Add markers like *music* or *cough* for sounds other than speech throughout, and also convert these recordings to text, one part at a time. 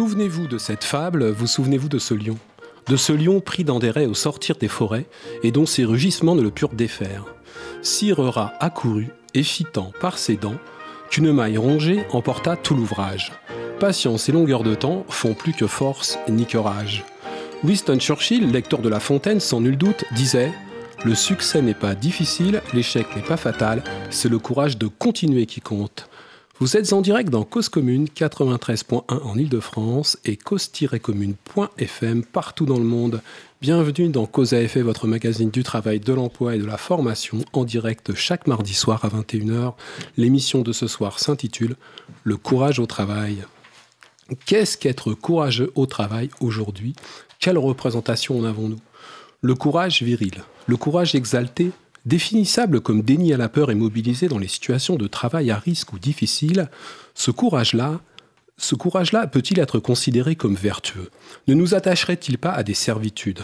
Souvenez-vous de cette fable, vous souvenez-vous de ce lion. De ce lion pris dans des raies au sortir des forêts, et dont ses rugissements ne le purent défaire. Sire rat accourut, effitant par ses dents, qu'une maille rongée emporta tout l'ouvrage. Patience et longueur de temps font plus que force ni courage. Winston Churchill, lecteur de La Fontaine sans nul doute, disait Le succès n'est pas difficile, l'échec n'est pas fatal, c'est le courage de continuer qui compte. Vous êtes en direct dans Cause Commune 93.1 en Ile-de-France et cause-commune.fm partout dans le monde. Bienvenue dans Cause à effet, votre magazine du travail, de l'emploi et de la formation en direct chaque mardi soir à 21h. L'émission de ce soir s'intitule Le courage au travail. Qu'est-ce qu'être courageux au travail aujourd'hui? Quelle représentation en avons-nous? Le courage viril, le courage exalté Définissable comme déni à la peur et mobilisé dans les situations de travail à risque ou difficiles, ce courage-là, ce courage-là peut-il être considéré comme vertueux? Ne nous attacherait-il pas à des servitudes?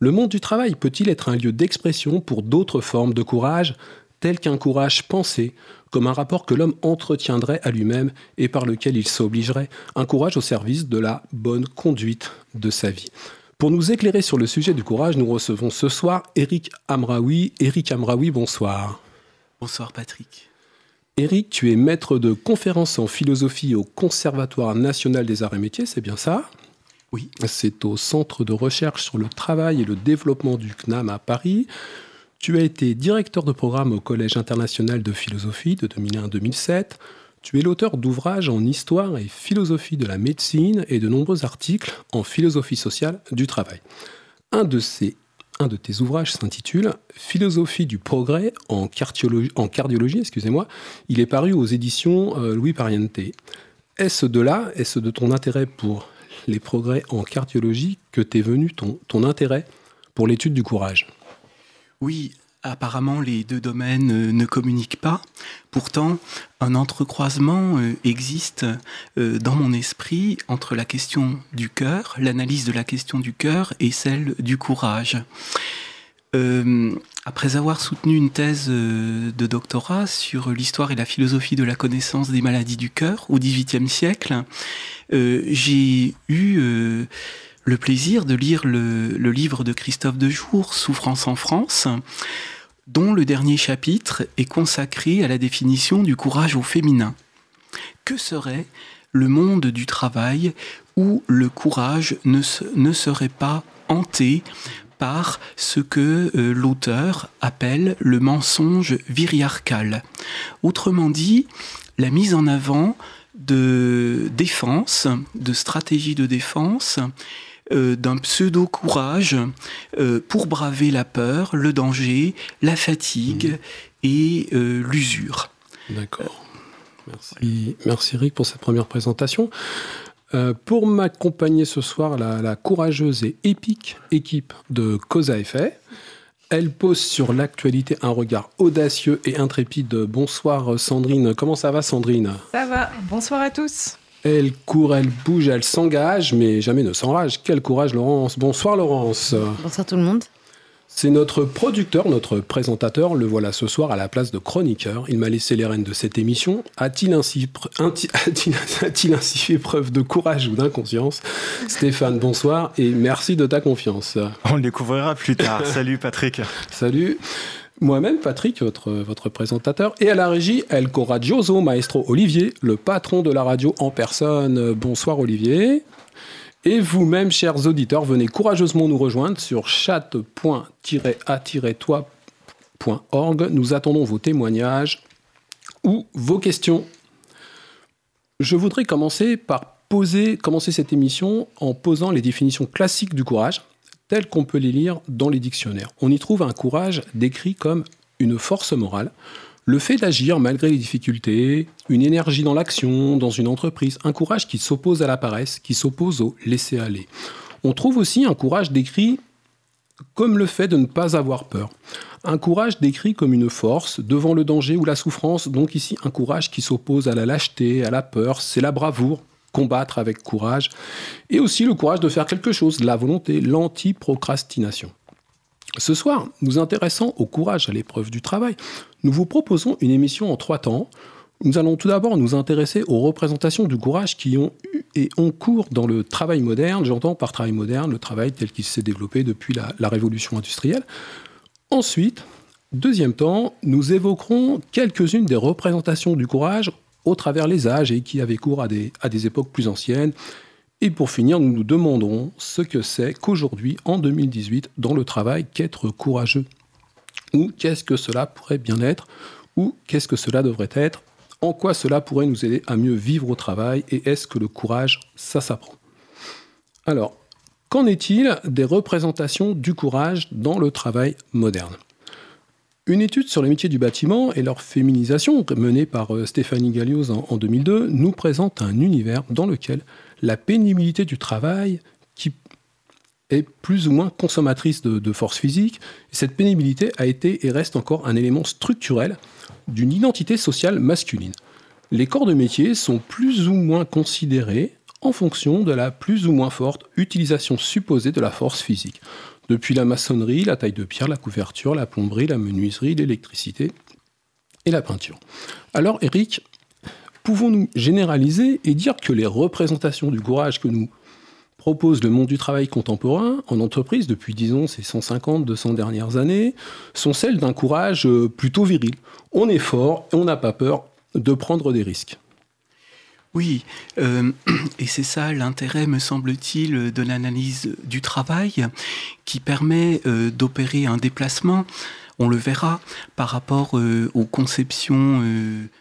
Le monde du travail peut-il être un lieu d'expression pour d'autres formes de courage, tel qu'un courage pensé, comme un rapport que l'homme entretiendrait à lui-même et par lequel il s'obligerait, un courage au service de la bonne conduite de sa vie? Pour nous éclairer sur le sujet du courage, nous recevons ce soir Eric Amraoui. Eric Amraoui, bonsoir. Bonsoir Patrick. Eric, tu es maître de conférences en philosophie au Conservatoire national des arts et métiers, c'est bien ça? Oui. C'est au Centre de recherche sur le travail et le développement du CNAM à Paris. Tu as été directeur de programme au Collège international de philosophie de 2001 à 2007. Tu es l'auteur d'ouvrages en histoire et philosophie de la médecine et de nombreux articles en philosophie sociale du travail. Un de, ces, un de tes ouvrages s'intitule Philosophie du progrès en cardiologie, en cardiologie excusez-moi. Il est paru aux éditions euh, Louis Pariente. Est-ce de là, est-ce de ton intérêt pour les progrès en cardiologie que t'es venu ton, ton intérêt pour l'étude du courage? Oui, Apparemment, les deux domaines euh, ne communiquent pas. Pourtant, un entrecroisement euh, existe euh, dans mon esprit entre la question du cœur, l'analyse de la question du cœur et celle du courage. après avoir soutenu une thèse de doctorat sur l'histoire et la philosophie de la connaissance des maladies du cœur au XVIIIe siècle, j'ai eu le plaisir de lire le, livre de Christophe Dejour, Souffrance en France, dont le dernier chapitre est consacré à la définition du courage au féminin. Que serait le monde du travail où le courage ne, ne serait pas hanté par ce que euh, l'auteur appelle le mensonge viriarcal? Autrement dit, la mise en avant de défense, de stratégie de défense, euh, d'un pseudo-courage euh, pour braver la peur, le danger, la fatigue mmh. et euh, l'usure. D'accord. Merci. Merci Eric pour cette première présentation. pour m'accompagner ce soir, la, courageuse et épique équipe de Cause à effet. Elle pose sur l'actualité un regard audacieux et intrépide. Bonsoir Sandrine. Comment ça va Sandrine? Ça va. Bonsoir à tous. Elle court, elle bouge, elle s'engage, mais jamais ne s'enrage. Quel courage, Laurence. Bonsoir, Laurence. Bonsoir tout le monde. C'est notre producteur, notre présentateur, le voilà ce soir à la place de chroniqueur. Il m'a laissé les rênes de cette émission. A-t-il ainsi, *laughs* ainsi, fait preuve de courage ou d'inconscience? Stéphane, bonsoir et merci de ta confiance. On le découvrira plus tard. Salut Patrick. Salut. Moi-même, Patrick, votre, présentateur, et à la régie, El Coraggioso Maestro Olivier, le patron de la radio en personne. Bonsoir Olivier. Et vous-même, chers auditeurs, venez courageusement nous rejoindre sur chat.a-toi.org. Nous attendons vos témoignages ou vos questions. Je voudrais commencer par poser, commencer cette émission en posant les définitions classiques du courage tels qu'on peut les lire dans les dictionnaires. On y trouve un courage décrit comme une force morale, le fait d'agir malgré les difficultés, une énergie dans l'action, dans une entreprise, un courage qui s'oppose à la paresse, qui s'oppose au laisser-aller. On trouve aussi un courage décrit comme le fait de ne pas avoir peur. Un courage décrit comme une force devant le danger ou la souffrance, donc ici un courage qui s'oppose à la lâcheté, à la peur, c'est la bravoure, combattre avec courage, et aussi le courage de faire quelque chose, la volonté, l'anti-procrastination. Ce soir, nous intéressant au courage à l'épreuve du travail, nous vous proposons une émission en trois temps. Nous allons tout d'abord nous intéresser aux représentations du courage qui ont eu et ont cours dans le travail moderne. J'entends par travail moderne le travail tel qu'il s'est développé depuis la, la révolution industrielle. Ensuite, deuxième temps, nous évoquerons quelques-unes des représentations du courage au travers les âges et qui avaient cours à des, à des époques plus anciennes. Et pour finir, nous nous demanderons ce que c'est qu'aujourd'hui, en 2018, dans le travail, qu'être courageux. Ou qu'est-ce que cela pourrait bien être, ou qu'est-ce que cela devrait être, en quoi cela pourrait nous aider à mieux vivre au travail, et est-ce que le courage, ça s'apprend? Alors, qu'en est-il des représentations du courage dans le travail moderne? Une étude sur les métiers du bâtiment et leur féminisation, menée par euh, Stéphanie Gallios en, 2002, nous présente un univers dans lequel la pénibilité du travail, qui est plus ou moins consommatrice de, force physique, cette pénibilité a été et reste encore un élément structurel d'une identité sociale masculine. Les corps de métier sont plus ou moins considérés en fonction de la plus ou moins forte utilisation supposée de la force physique depuis la maçonnerie, la taille de pierre, la couverture, la plomberie, la menuiserie, l'électricité et la peinture. Alors Eric, pouvons-nous généraliser et dire que les représentations du courage que nous propose le monde du travail contemporain en entreprise depuis, disons, ces 150, 200 dernières années, sont celles d'un courage euh, plutôt viril. On est fort et on n'a pas peur de prendre des risques. Oui, euh, *clears throat* et c'est ça l'intérêt, me semble-t-il, de l'analyse du travail qui permet euh, d'opérer un déplacement, on le verra, par rapport euh, aux conceptions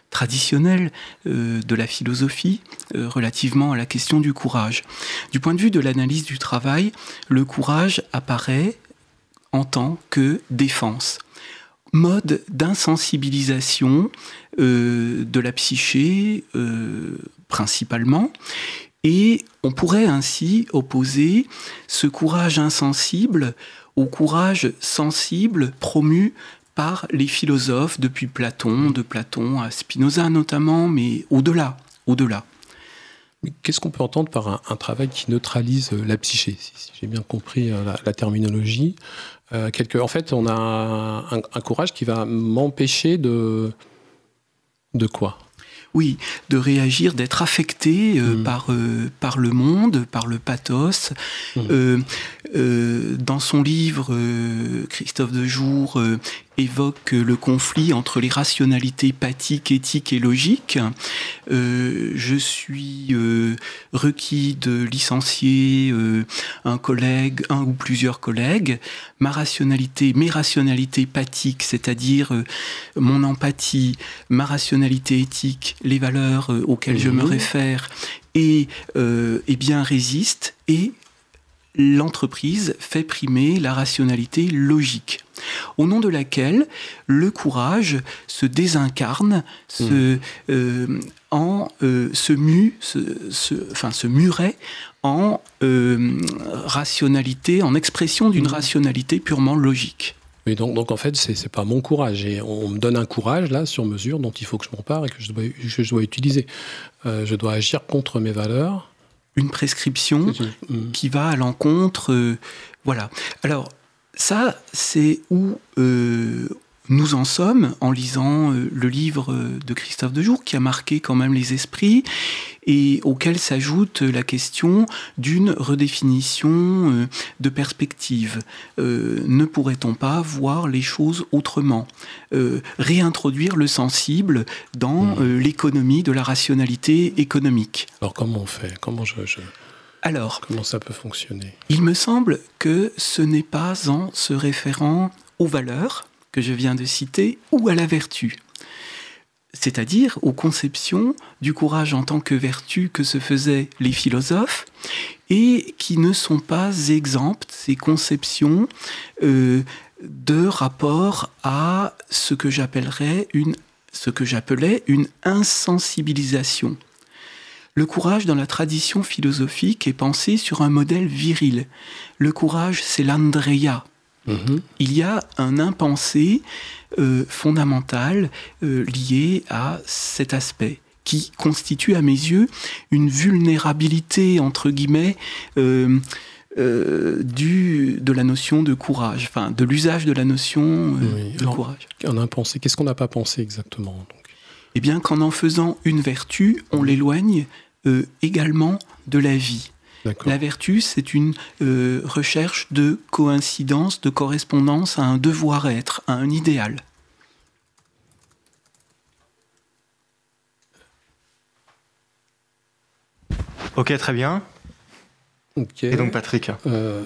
traditionnelles de la philosophie relativement à la question du courage. Du point de vue de l'analyse du travail, le courage apparaît en tant que défense mode d'insensibilisation de la psyché principalement. Et on pourrait ainsi opposer ce courage insensible au courage sensible promu par les philosophes depuis Platon, de Platon à Spinoza notamment, mais au-delà, au-delà. Qu'est-ce qu'on peut entendre par un, travail qui neutralise la psyché, si, j'ai bien compris euh, la, terminologie? Euh, En fait, on a un, un courage qui va m'empêcher de... De quoi? Oui, de réagir, d'être affecté euh, mm. par, euh, par le monde, par le pathos. Mm. Euh, dans son livre, Christophe de Jour évoque le conflit entre les rationalités pathiques, éthiques et logiques. Euh, je suis euh, requis de licencier euh, un collègue, un ou plusieurs collègues. Ma rationalité, mes rationalités pathiques, c'est-à-dire mon empathie, ma rationalité éthique, les valeurs auxquelles je me réfère, et, et bien résistent et l'entreprise fait primer la rationalité logique, au nom de laquelle le courage se désincarne, se, hmm. euh, en, euh, se, mue, enfin, se murait en euh, rationalité, en expression d'une hmm. rationalité purement logique. Oui, donc, donc en fait, c'est n'est pas mon courage. Et on me donne un courage, là, sur mesure, dont il faut que je m'empare et que je dois, je dois utiliser. je dois agir contre mes valeurs une prescription mm. qui va à l'encontre. Euh, voilà. Alors, ça, c'est où euh, nous en sommes en lisant euh, le livre de Christophe Dejour, qui a marqué quand même les esprits, et auquel s'ajoute la question d'une redéfinition euh, de perspective. Euh, ne pourrait-on pas voir les choses autrement? Réintroduire le sensible dans mmh. l'économie de la rationalité économique. Alors comment on fait? Comment je... Alors, comment ça peut fonctionner? Il me semble que ce n'est pas en se référant aux valeurs, que je viens de citer, ou à la vertu. C'est-à-dire aux conceptions du courage en tant que vertu que se faisaient les philosophes et qui ne sont pas exemptes, ces conceptions, euh, de rapport à ce que j'appellerais une, insensibilisation. Le courage dans la tradition philosophique est pensé sur un modèle viril. Le courage, c'est l'Andrea, Il y a un impensé euh, fondamental euh, lié à cet aspect qui constitue à mes yeux une vulnérabilité, entre guillemets, euh, du, de la notion de courage, enfin de l'usage de la notion de courage. Un impensé, qu'est-ce qu'on n'a pas pensé exactement Eh bien qu'en en faisant une vertu, on l'éloigne également de la vie. La vertu, c'est une euh, recherche de coïncidence, de correspondance à un devoir-être, à un idéal. Ok, très bien. Et donc Patrick euh,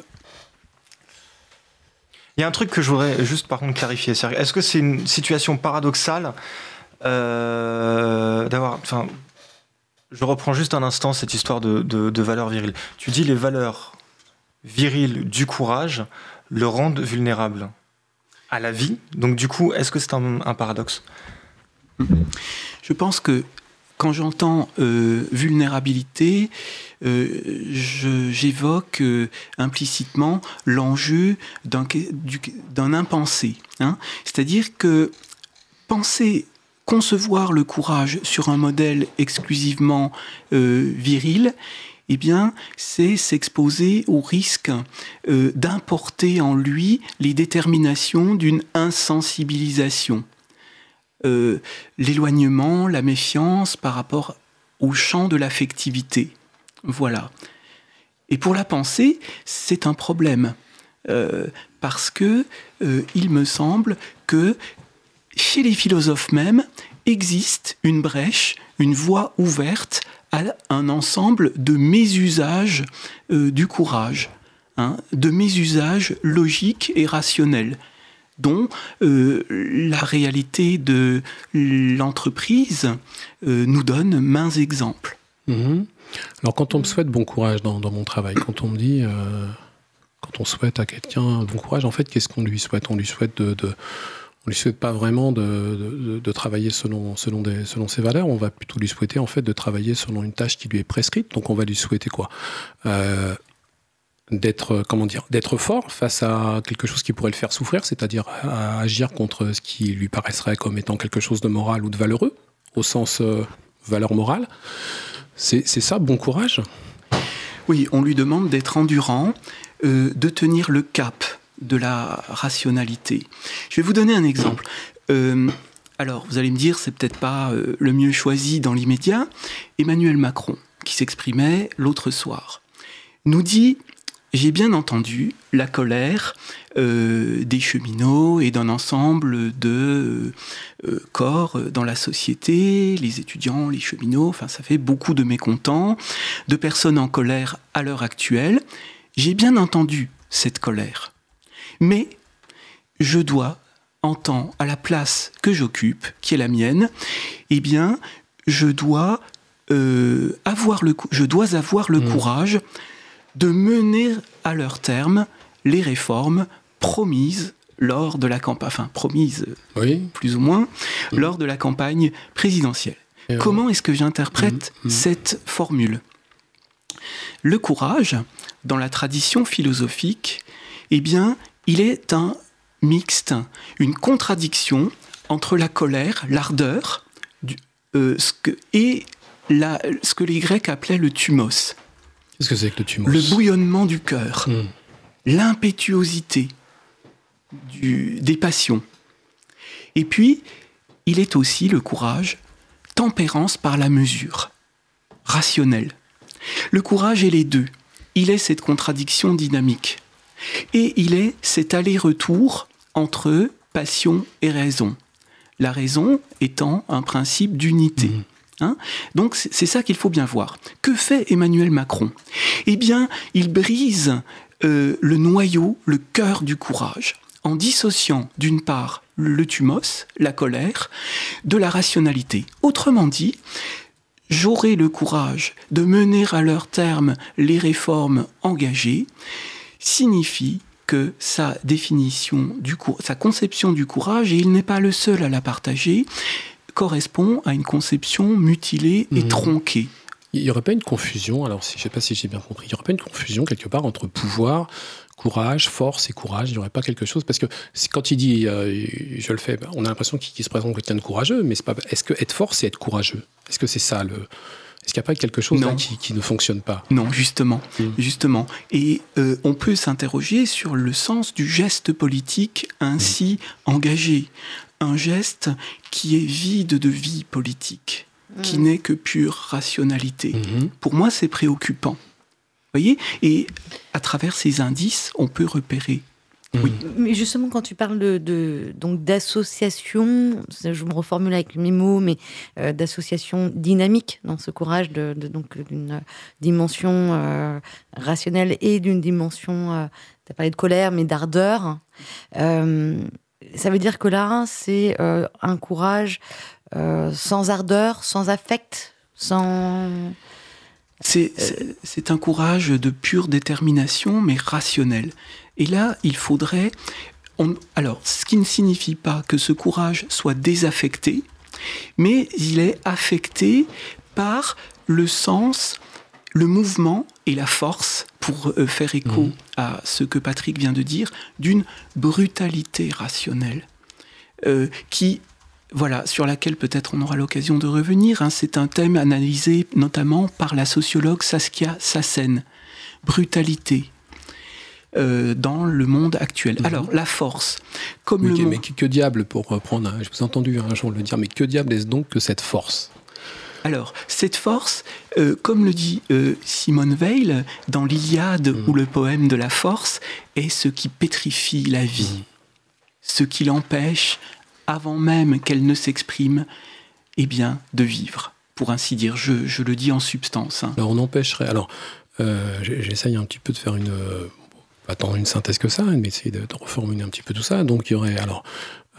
Il y a un truc que je voudrais juste par contre clarifier. Est-ce que c'est une situation paradoxale euh, d'avoir... Enfin, je reprends juste un instant cette histoire de, valeurs viriles. Tu dis les valeurs viriles du courage le rendent vulnérable à la vie. Donc du coup, est-ce que c'est un, paradoxe? Je pense que quand j'entends euh, vulnérabilité, euh, j'évoque euh, implicitement l'enjeu d'un impensé. Hein. C'est-à-dire que penser concevoir le courage sur un modèle exclusivement viril, eh bien, c'est s'exposer au risque d'importer en lui les déterminations d'une insensibilisation. Euh, l'éloignement, la méfiance par rapport au champ de l'affectivité. Voilà. Et pour la pensée, c'est un problème. Euh, parce que euh, il me semble que chez les philosophes même existe une brèche, une voie ouverte à un ensemble de mésusages du courage, hein, de mésusages logiques et rationnels dont euh, la réalité de l'entreprise euh, nous donne mains exemples. Mhm. Alors quand on me souhaite bon courage dans, mon travail, quand on me dit, euh, quand on souhaite à quelqu'un bon courage, en fait, qu'est-ce qu'on lui souhaite? On lui souhaite de, on lui souhaite pas vraiment de, de, travailler selon, selon, selon ses valeurs, on va plutôt lui souhaiter en fait de travailler selon une tâche qui lui est prescrite. Donc on va lui souhaiter quoi? D'être comment dire d'être fort face à quelque chose qui pourrait le faire souffrir, c'est-à-dire agir contre ce qui lui paraîtrait comme étant quelque chose de moral ou de valeureux, au sens euh, valeur morale. C'est ça, bon courage? Oui, on lui demande d'être endurant, euh, de tenir le cap de la rationalité. Je vais vous donner un exemple. Euh, alors, vous allez me dire, c'est peut-être pas le mieux choisi dans l'immédiat. Emmanuel Macron, qui s'exprimait l'autre soir, nous dit j'ai bien entendu la colère euh, des cheminots et d'un ensemble de euh, corps dans la société, les étudiants, les cheminots, enfin ça fait beaucoup de mécontents, de personnes en colère à l'heure actuelle. J'ai bien entendu cette colère. Mais je dois, en temps, à la place que j'occupe, qui est la mienne, eh bien, je dois, euh, avoir, le, je dois avoir le mmh. courage de mener à leur terme les réformes promises lors de la campagne, enfin promises plus ou moins, mm. lors de la campagne présidentielle. Comment est-ce que j'interprète mm, mm. cette formule? Le courage, dans la tradition philosophique, eh bien, il est un mixte, une contradiction entre la colère, l'ardeur, euh, et ce que les Grecs appelaient le thumos. Qu'est-ce que c'est que le tumos? Le bouillonnement du cœur, hmm. l'impétuosité des passions. Et puis, il est aussi le courage, tempérance par la mesure, rationnel. Le courage est les deux. Il est cette contradiction dynamique. Et il est cet aller-retour entre passion et raison. La raison étant un principe d'unité. Hmm. Hein? Donc c'est ça qu'il faut bien voir. Que fait Emmanuel Macron? Eh bien, il brise euh, le noyau, le cœur du courage, en dissociant d'une part le thumos, la colère, de la rationalité. Autrement dit, j'aurai le courage de mener à leur terme les réformes engagées, signifie que sa définition du sa conception du courage, et il n'est pas le seul à la partager, correspond à une conception mutilée et mhm. tronquée. Il n'y aurait pas une confusion, alors je ne sais pas si j'ai bien compris, il n'y aurait pas une confusion quelque part entre pouvoir, courage, force et courage, il n'y aurait pas quelque chose? Parce que quand il dit euh, je le fais, on a l'impression qu'il se présente comme quelqu'un de courageux, mais est-ce que être fort, c'est être courageux? Est-ce que c'est ça le. Est-ce qu'il n'y a pas quelque chose qui, ne fonctionne pas? Non, justement, hmm. justement. Et euh, on peut s'interroger sur le sens du geste politique ainsi hmm. engagé un geste qui est vide de vie politique, qui Mm. n'est que pure rationalité. Pour moi, c'est préoccupant. Vous voyez? Et à travers ces indices, on peut repérer. Oui. Mais justement, quand tu parles de, de- donc d'association, je me reformule avec mes mots, mais euh, d'association dynamique dans ce courage, de, de- donc d'une dimension euh, rationnelle et d'une dimension, tu as parlé de colère, mais d'ardeur. Euh, ça veut dire que là, c'est euh, un courage euh, sans ardeur, sans affect, sans. C'est un courage de pure détermination, mais rationnel. Et là, il faudrait... on- alors, ce qui ne signifie pas que ce courage soit désaffecté, mais il est affecté par le sens, le mouvement et la force, pour euh, faire écho Mhm. à ce que Patrick vient de dire, d'une brutalité rationnelle, euh, qui, voilà, sur laquelle peut-être on aura l'occasion de revenir. hein. C'est un thème analysé notamment par la sociologue Saskia Sassen. Brutalité. Euh, dans le monde actuel. Mhm. Alors, la force, comme Oui, le mais que, que diable, pour reprendre, hein, je vous ai entendu un jour le dire, mais que diable est-ce donc que cette force? Alors, cette force, euh, comme le dit euh, Simone Weil dans l'Iliade Mhm. ou le poème de la force, est ce qui pétrifie la vie, Mhm. ce qui l'empêche, avant même qu'elle ne s'exprime, eh bien, de vivre, pour ainsi dire. Je, je le dis en substance. hein. Alors on empêcherait. Alors euh, j'essaye un petit peu de faire une. Pas tant une synthèse que ça, mais essayer de, reformuler un petit peu tout ça. Donc il y aurait. Alors.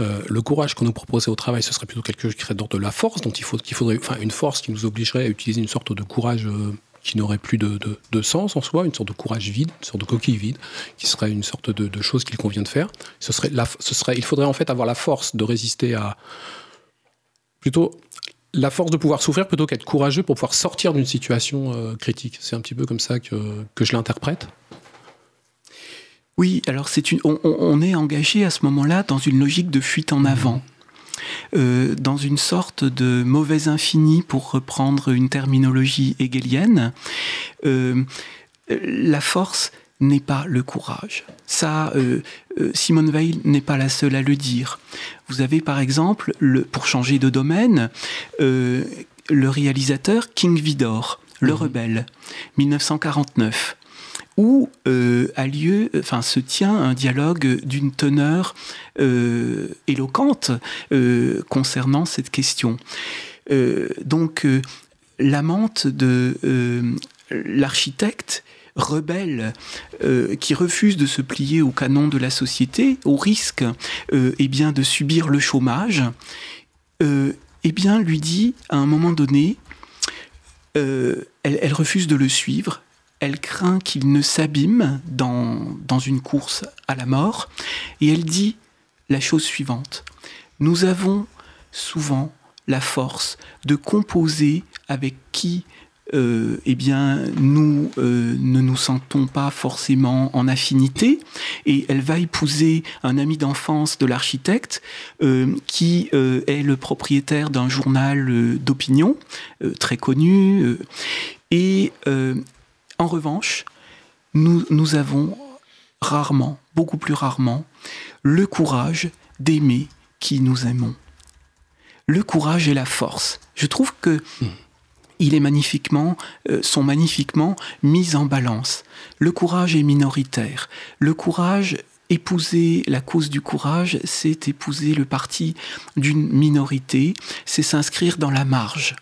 euh, le courage qu'on nous proposait au travail, ce serait plutôt quelque chose qui serait d'ordre de la force, donc il faut qu'il faudrait, enfin, une force qui nous obligerait à utiliser une sorte de courage euh, qui n'aurait plus de sens en soi, une sorte de courage vide, une sorte de coquille vide, qui serait une sorte de, de chose qu'il convient de faire. Ce serait, la, ce serait, il faudrait en fait avoir la force de résister à plutôt la force de pouvoir souffrir plutôt qu'être courageux pour pouvoir sortir d'une situation euh, critique. C'est un petit peu comme ça que, que je l'interprète. Oui, alors c'est une, on, est engagé à ce moment-là dans une logique de fuite en avant, Euh, dans une sorte de mauvais infini, pour reprendre une terminologie hegelienne. Euh, la force n'est pas le courage. Ça, euh, euh, Simone Weil n'est pas la seule à le dire. Vous avez par exemple, le, pour changer de domaine, euh, le réalisateur King Vidor, Le Mhm. Rebelle, 1949 où euh, a lieu, enfin se tient un dialogue d'une teneur euh, éloquente euh, concernant cette question. Donc l'amante de l'architecte rebelle qui refuse de se plier au canon de la société au risque eh bien de subir le chômage eh bien lui dit à un moment donné elle refuse de le suivre elle craint qu'il ne s'abîme dans, une course à la mort, et elle dit la chose suivante. Nous avons souvent la force de composer avec qui euh, eh bien, nous euh, ne nous sentons pas forcément en affinité, et elle va épouser un ami d'enfance de l'architecte euh, qui est le propriétaire d'un journal d'opinion très connu, et en revanche, nous, nous avons rarement, beaucoup plus rarement, le courage d'aimer qui nous aimons. Le courage et la force. Je trouve que il est magnifiquement, euh, sont magnifiquement mis en balance. Le courage est minoritaire. Le courage, épouser la cause du courage, c'est épouser le parti d'une minorité, c'est s'inscrire dans la marge,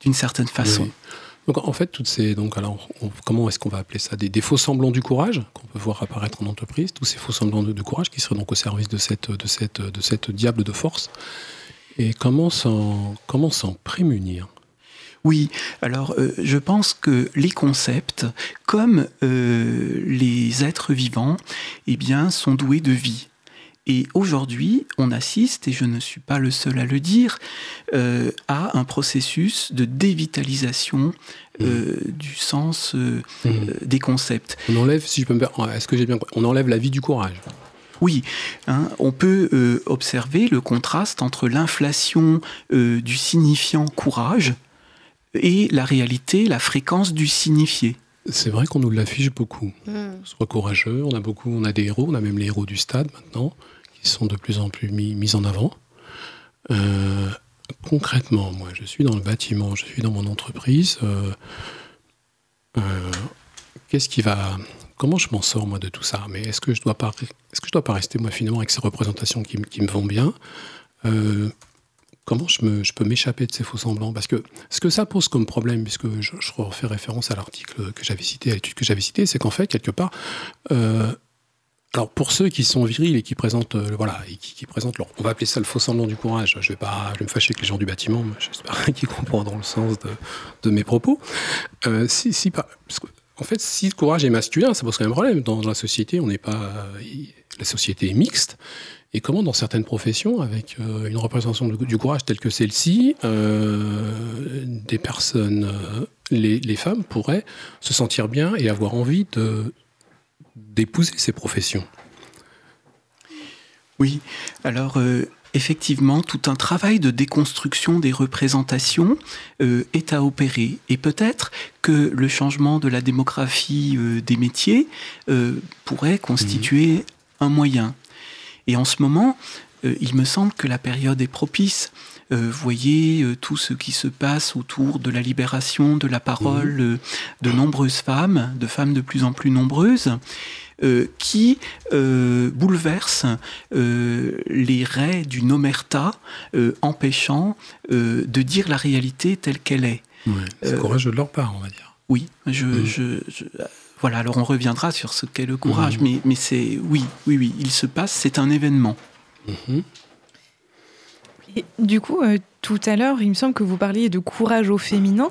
d'une certaine façon. Oui. Donc en fait, toutes ces donc alors comment est-ce qu'on va appeler ça? Des, faux semblants du courage qu'on peut voir apparaître en entreprise, tous ces faux semblants de, de courage qui seraient donc au service de cette de cette de cette diable de force. Et comment s'en comment s'en prémunir? Oui, alors euh, je pense que les concepts, comme euh, les êtres vivants, eh bien, sont doués de vie. Et aujourd'hui, on assiste, et je ne suis pas le seul à le dire, euh, à un processus de dévitalisation euh, du sens euh, euh, des concepts. On enlève, si je peux me permettre, est-ce que j'ai bien compris On enlève la vie du courage. Oui, hein, on peut euh, observer le contraste entre l'inflation euh, du signifiant courage et la réalité, la fréquence du signifié. C'est vrai qu'on nous l'affiche beaucoup. Hmm. Soit courageux, on a beaucoup, on a des héros, on a même les héros du stade maintenant, sont de plus en plus mis, mis en avant. Euh, concrètement, moi, je suis dans le bâtiment, je suis dans mon entreprise. Euh, euh, qu'est-ce qui va. Comment je m'en sors, moi, de tout ça? Mais est-ce que je dois je dois pas rester, moi, finalement, avec ces représentations qui, qui me vont bien? Comment je, me, je peux m'échapper de ces faux semblants? Parce que ce que ça pose comme problème, puisque je, je refais référence à l'article que j'avais cité, à l'étude que j'avais citée, c'est qu'en fait, quelque part, alors pour ceux qui sont virils et qui présentent, euh, voilà, et qui, présentent on va appeler ça le faux semblant du courage. Je vais pas, je vais me fâcher avec les gens du bâtiment. J'espère *laughs* qu'ils comprendront le sens de, mes propos. Euh, si, si en fait, si le courage est masculin, ça pose quand même problème. Dans, la société, on n'est pas, la société est mixte. Et comment, dans certaines professions, avec euh, une représentation du courage telle que celle-ci, des personnes, les femmes pourraient se sentir bien et avoir envie de d'épouser ces professions. Oui, alors euh, effectivement, tout un travail de déconstruction des représentations euh, est à opérer. Et peut-être que le changement de la démographie euh, des métiers pourrait constituer mhm. un moyen. Et en ce moment, il me semble que la période est propice. Vous voyez tout ce qui se passe autour de la libération de la parole mhm. de nombreuses femmes, de femmes de plus en plus nombreuses. Euh, qui euh, bouleverse euh, les raies d'une omerta, empêchant de dire la réalité telle qu'elle est. c'est courageux de leur part, on va dire. Oui, je, voilà. Alors on reviendra sur ce qu'est le courage, mais, mais c'est oui, oui, oui, il se passe, c'est un événement. Mhm du coup, euh, tout à l'heure, il me semble que vous parliez de courage au féminin.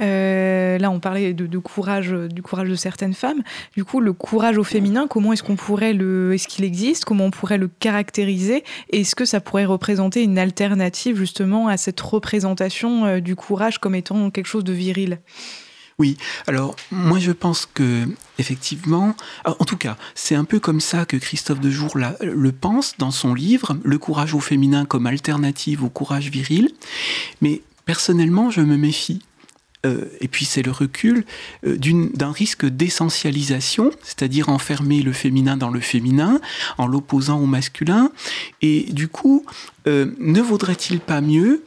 Euh, là, on parlait de, courage, du courage de certaines femmes. Du coup, le courage au féminin, comment est-ce qu'on pourrait est-ce qu'il existe? Comment on pourrait le caractériser? Est-ce que ça pourrait représenter une alternative justement à cette représentation euh, du courage comme étant quelque chose de viril? Oui, alors moi je pense que effectivement, en tout cas, c'est un peu comme ça que Christophe de Jour le pense dans son livre, Le courage au féminin comme alternative au courage viril. Mais personnellement, je me méfie. Euh, et puis c'est le recul euh, d'un risque d'essentialisation, c'est-à-dire enfermer le féminin dans le féminin, en l'opposant au masculin. Et du coup, euh, ne vaudrait-il pas mieux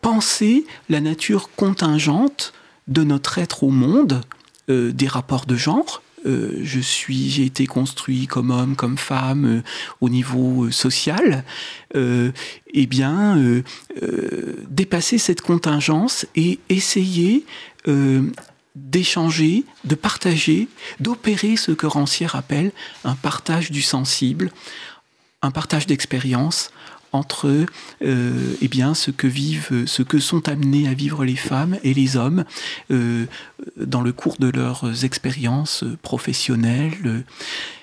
penser la nature contingente de notre être au monde, euh, des rapports de genre. Euh, je suis, j'ai été construit comme homme, comme femme, euh, au niveau social. eh bien, dépasser cette contingence et essayer d'échanger, de partager, d'opérer ce que Rancière appelle un partage du sensible, un partage d'expérience entre euh, eh bien, ce que vivent, ce que sont amenés à vivre les femmes et les hommes euh, dans le cours de leurs expériences professionnelles.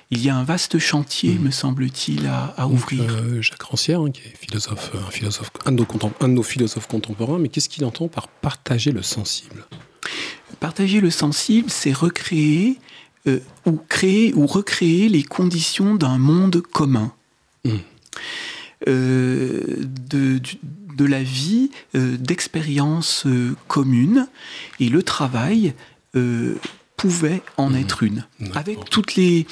Il y a un vaste chantier, mmh. me semble-t-il, à, ouvrir. Euh, Jacques Rancière, hein, qui est philosophe, un, philosophe, un, de un de nos philosophes contemporains, mais qu'est-ce qu'il entend par partager le sensible? Partager le sensible, c'est recréer ou créer ou recréer les conditions d'un monde commun. Mmh. Euh, de, de, la vie, euh, d'expériences euh, communes, et le travail pouvait en mmh. être une, avec toutes les,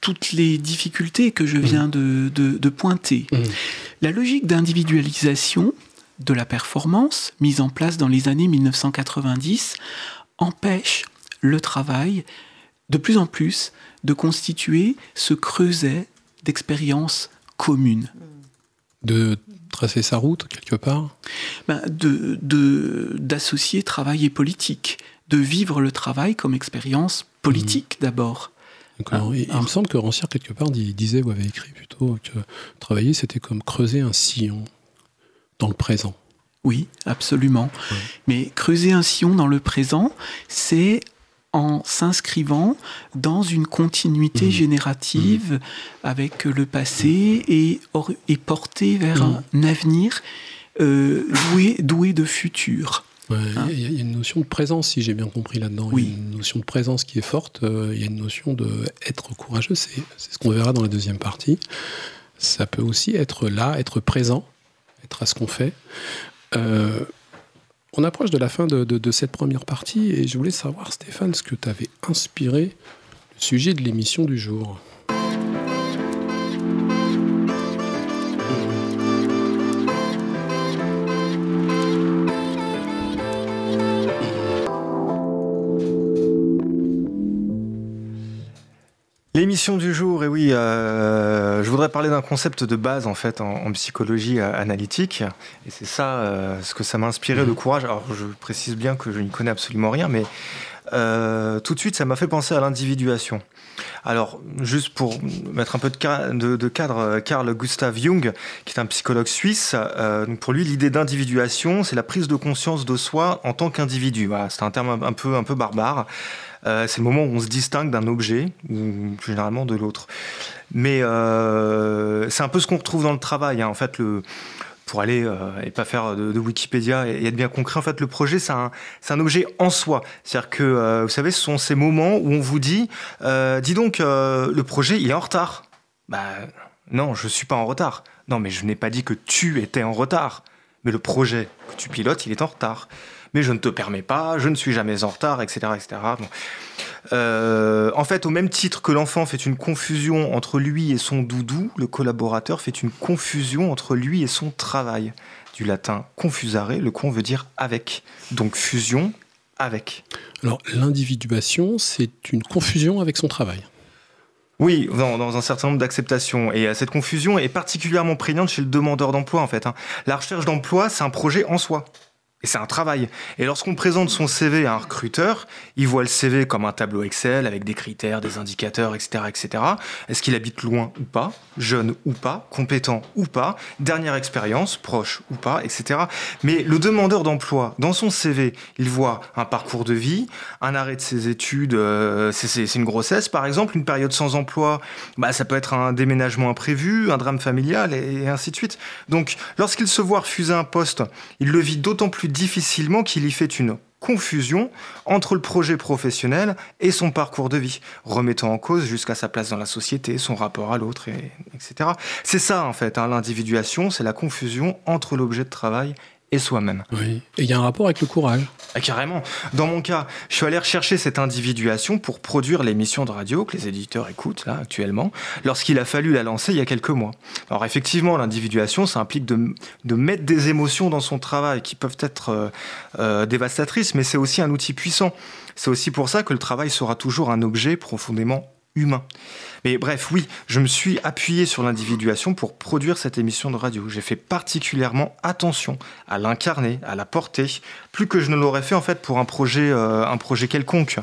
toutes les difficultés que je mmh. viens de, de, pointer. Mmh. La logique d'individualisation de la performance, mise en place dans les années 1990, empêche le travail de plus en plus de constituer ce creuset d'expériences communes de tracer sa route quelque part ben, de, D'associer travail et politique, de vivre le travail comme expérience politique mmh. d'abord. Hein, il, me semble que Rancière, quelque part, disait ou avait écrit plutôt que travailler, c'était comme creuser un sillon dans le présent. Oui, absolument. Mais creuser un sillon dans le présent, c'est en s'inscrivant dans une continuité mmh. générative mmh. avec le passé et, et porté vers mmh. un avenir euh, doué, doué, de futur. Hein il y, a une notion de présence, si j'ai bien compris là-dedans. Y a une notion de présence qui est forte. Euh, il y a une notion de être courageux. C'est ce qu'on verra dans la deuxième partie. Ça peut aussi être là, être présent, être à ce qu'on fait. Euh, on approche de la fin de, cette première partie et je voulais savoir, Stéphane, ce que tu avais inspiré le sujet de l'émission du jour. L'émission du jour, et oui, euh, je voudrais parler d'un concept de base en fait en, psychologie euh, analytique, et c'est ça euh, ce que ça m'a inspiré, le courage. Alors je précise bien que je n'y connais absolument rien, mais tout de suite ça m'a fait penser à l'individuation. Alors, juste pour mettre un peu de, cadre, Carl Gustav Jung, qui est un psychologue suisse, pour lui, l'idée d'individuation, c'est la prise de conscience de soi en tant qu'individu. c'est un terme un peu, un peu barbare. Euh, c'est le moment où on se distingue d'un objet, ou généralement de l'autre. Mais euh, c'est un peu ce qu'on retrouve dans le travail. Hein. En fait, pour aller euh, et pas faire de, Wikipédia et, être bien concret, en fait, le projet, c'est un, objet en soi. C'est-à-dire que, vous savez, ce sont ces moments où on vous dit, dis donc, le projet, il est en retard. Bah non, je suis pas en retard. Non, mais je n'ai pas dit que tu étais en retard. Mais le projet que tu pilotes, il est en retard mais je ne te permets pas, je ne suis jamais en retard, etc. etc. Euh, en fait, au même titre que l'enfant fait une confusion entre lui et son doudou, le collaborateur fait une confusion entre lui et son travail. Du latin confusare, le con veut dire avec. Donc fusion avec. Alors l'individuation, c'est une confusion avec son travail. Oui, dans, un certain nombre d'acceptations. Et euh, cette confusion est particulièrement prégnante chez le demandeur d'emploi, en fait. Hein. La recherche d'emploi, c'est un projet en soi. Et c'est un travail. Et lorsqu'on présente son CV à un recruteur, il voit le CV comme un tableau Excel avec des critères, des indicateurs, etc., etc. Est-ce qu'il habite loin ou pas, jeune ou pas, compétent ou pas, dernière expérience, proche ou pas, etc. Mais le demandeur d'emploi, dans son CV, il voit un parcours de vie, un arrêt de ses études, euh, c'est une grossesse par exemple, une période sans emploi, bah, ça peut être un déménagement imprévu, un drame familial et, et ainsi de suite. Donc lorsqu'il se voit refuser un poste, il le vit d'autant plus difficilement qu'il y fait une confusion entre le projet professionnel et son parcours de vie, remettant en cause jusqu'à sa place dans la société, son rapport à l'autre, etc. C'est ça en fait, hein, l'individuation, c'est la confusion entre l'objet de travail et soi-même. Oui. Et il y a un rapport avec le courage. Ah, carrément. Dans mon cas, je suis allé rechercher cette individuation pour produire l'émission de radio que les éditeurs écoutent là actuellement, lorsqu'il a fallu la lancer il y a quelques mois. Alors effectivement, l'individuation, ça implique de, de, mettre des émotions dans son travail qui peuvent être euh, euh, dévastatrices, mais c'est aussi un outil puissant. C'est aussi pour ça que le travail sera toujours un objet profondément humain. Mais bref, oui, je me suis appuyé sur l'individuation pour produire cette émission de radio. J'ai fait particulièrement attention à l'incarner, à la porter, plus que je ne l'aurais fait en fait pour un projet, euh, un projet quelconque,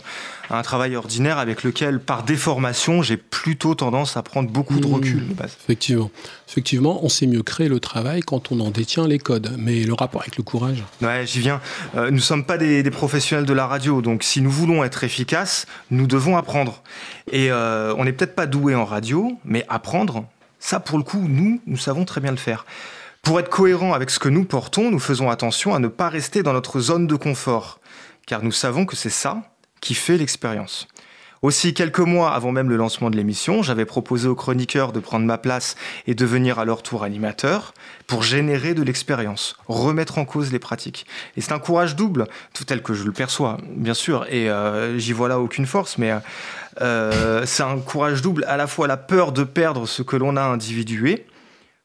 un travail ordinaire avec lequel, par déformation, j'ai plutôt tendance à prendre beaucoup de mmh. recul. effectivement, effectivement, on sait mieux créer le travail quand on en détient les codes. Mais le rapport avec le courage? Ouais, j'y viens. Euh, nous ne sommes pas des, professionnels de la radio, donc si nous voulons être efficaces, nous devons apprendre. Et euh, on n'est peut-être pas doué en radio, mais apprendre, ça pour le coup, nous, nous savons très bien le faire. Pour être cohérent avec ce que nous portons, nous faisons attention à ne pas rester dans notre zone de confort, car nous savons que c'est ça qui fait l'expérience. Aussi, quelques mois avant même le lancement de l'émission, j'avais proposé aux chroniqueurs de prendre ma place et devenir à leur tour animateur pour générer de l'expérience, remettre en cause les pratiques. Et c'est un courage double, tout tel que je le perçois, bien sûr, et euh, j'y vois là aucune force, mais euh, c'est un courage double, à la fois la peur de perdre ce que l'on a individué,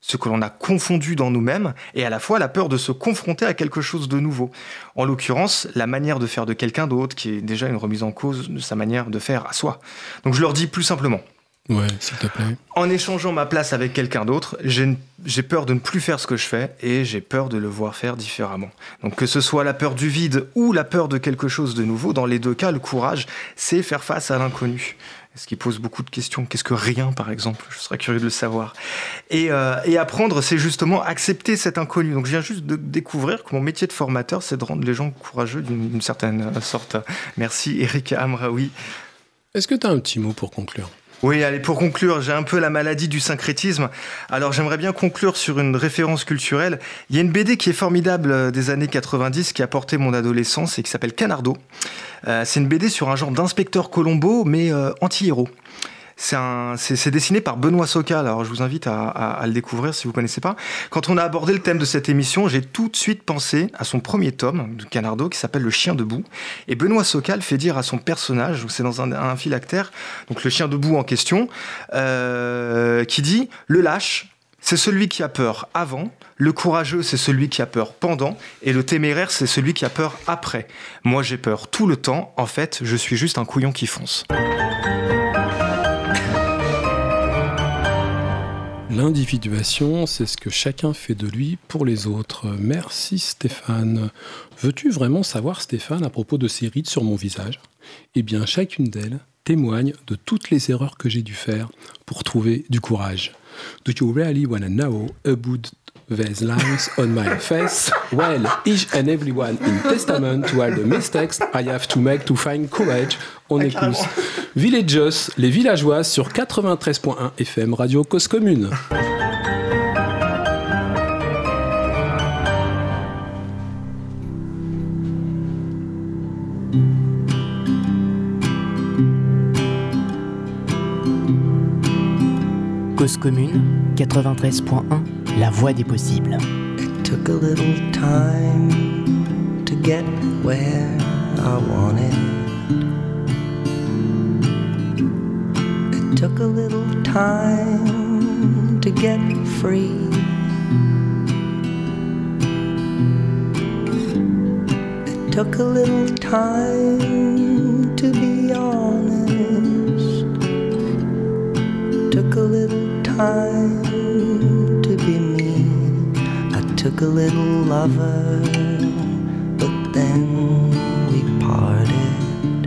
ce que l'on a confondu dans nous-mêmes, et à la fois la peur de se confronter à quelque chose de nouveau. En l'occurrence, la manière de faire de quelqu'un d'autre, qui est déjà une remise en cause de sa manière de faire à soi. Donc je leur dis plus simplement. Ouais, s'il te plaît. En échangeant ma place avec quelqu'un d'autre, j'ai peur de ne plus faire ce que je fais et j'ai peur de le voir faire différemment. Donc que ce soit la peur du vide ou la peur de quelque chose de nouveau, dans les deux cas, le courage, c'est faire face à l'inconnu ce qui pose beaucoup de questions. Qu'est-ce que rien, par exemple? Je serais curieux de le savoir. Et, euh, et apprendre, c'est justement accepter cet inconnu. Donc, je viens juste de découvrir que mon métier de formateur, c'est de rendre les gens courageux d'une certaine sorte. Merci, Eric Amraoui. Est-ce que tu as un petit mot pour conclure? Oui, allez, pour conclure, j'ai un peu la maladie du syncrétisme. Alors j'aimerais bien conclure sur une référence culturelle. Il y a une BD qui est formidable euh, des années 90 qui a porté mon adolescence et qui s'appelle Canardo. Euh, c'est une BD sur un genre d'inspecteur Colombo, mais euh, anti-héros. C'est dessiné par Benoît Socal. Alors, je vous invite à, le découvrir si vous ne connaissez pas. Quand on a abordé le thème de cette émission, j'ai tout de suite pensé à son premier tome de Canardo qui s'appelle Le Chien debout. Et Benoît Socal fait dire à son personnage, c'est dans un, un phylactère, donc le chien debout en question, euh, qui dit Le lâche, c'est celui qui a peur avant, le courageux, c'est celui qui a peur pendant, et le téméraire, c'est celui qui a peur après. Moi, j'ai peur tout le temps, en fait, je suis juste un couillon qui fonce. L'individuation, c'est ce que chacun fait de lui pour les autres. Merci Stéphane. Veux-tu vraiment savoir, Stéphane, à propos de ces rides sur mon visage? Eh bien, chacune d'elles témoigne de toutes les erreurs que j'ai dû faire pour trouver du courage. Do you really know about these lines on my face? Well, each and every one in testament to all the mistakes I have to make to find courage. On écoute Villagers, les villageois sur 93.1 FM Radio Cause Commune. Cause Commune 93.1 La voix des possibles. It took a little time to get where I wanted. It took a little time to get free. It took a little time to be honest. Time to be me. I took a little lover, but then we parted.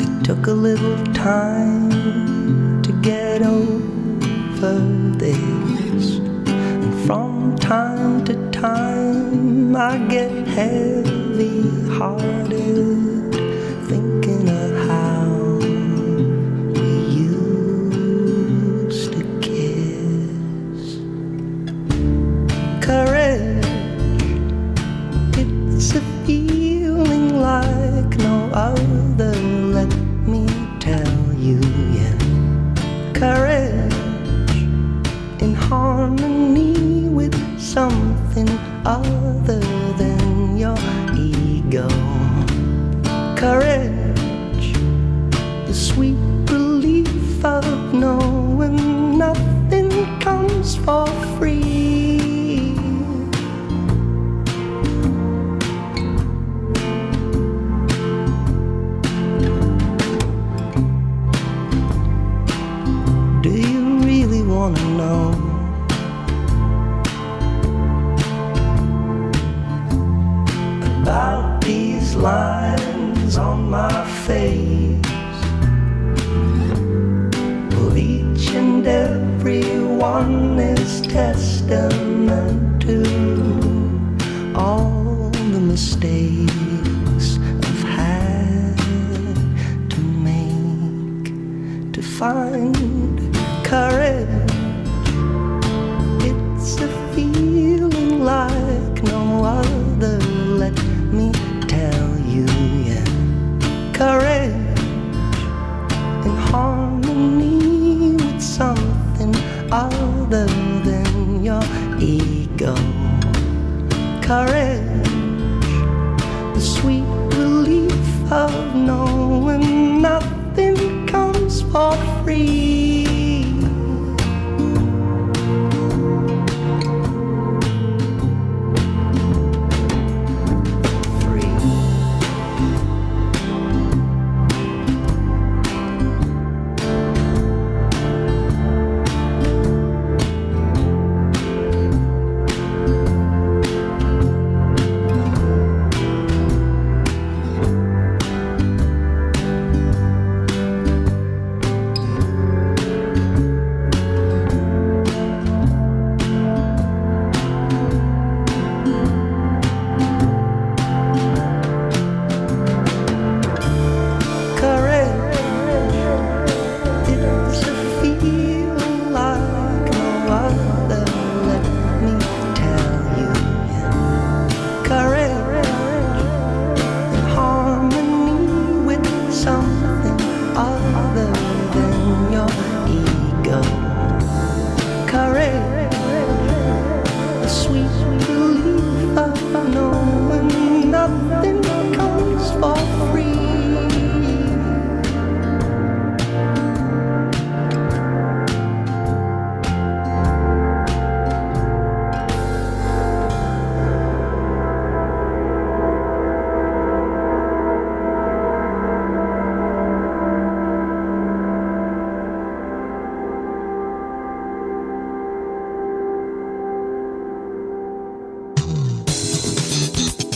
It took a little time to get over this. And from time to time, I get heavy hearted,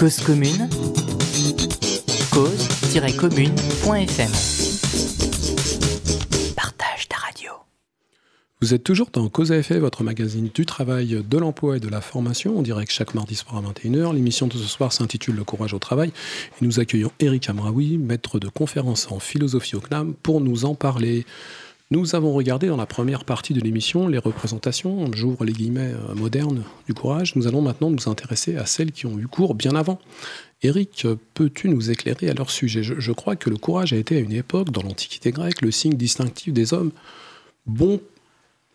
Cause commune, cause-commune.fm. Partage ta radio. Vous êtes toujours dans Cause à effet, votre magazine du travail, de l'emploi et de la formation. On dirait que chaque mardi soir à 21h. L'émission de ce soir s'intitule Le courage au travail. Et nous accueillons Eric Amraoui, maître de conférence en philosophie au CNAM, pour nous en parler. Nous avons regardé dans la première partie de l'émission les représentations, j'ouvre les guillemets euh, modernes du courage. Nous allons maintenant nous intéresser à celles qui ont eu cours bien avant. Eric, peux-tu nous éclairer à leur sujet? Je, je crois que le courage a été à une époque, dans l'Antiquité grecque, le signe distinctif des hommes bons,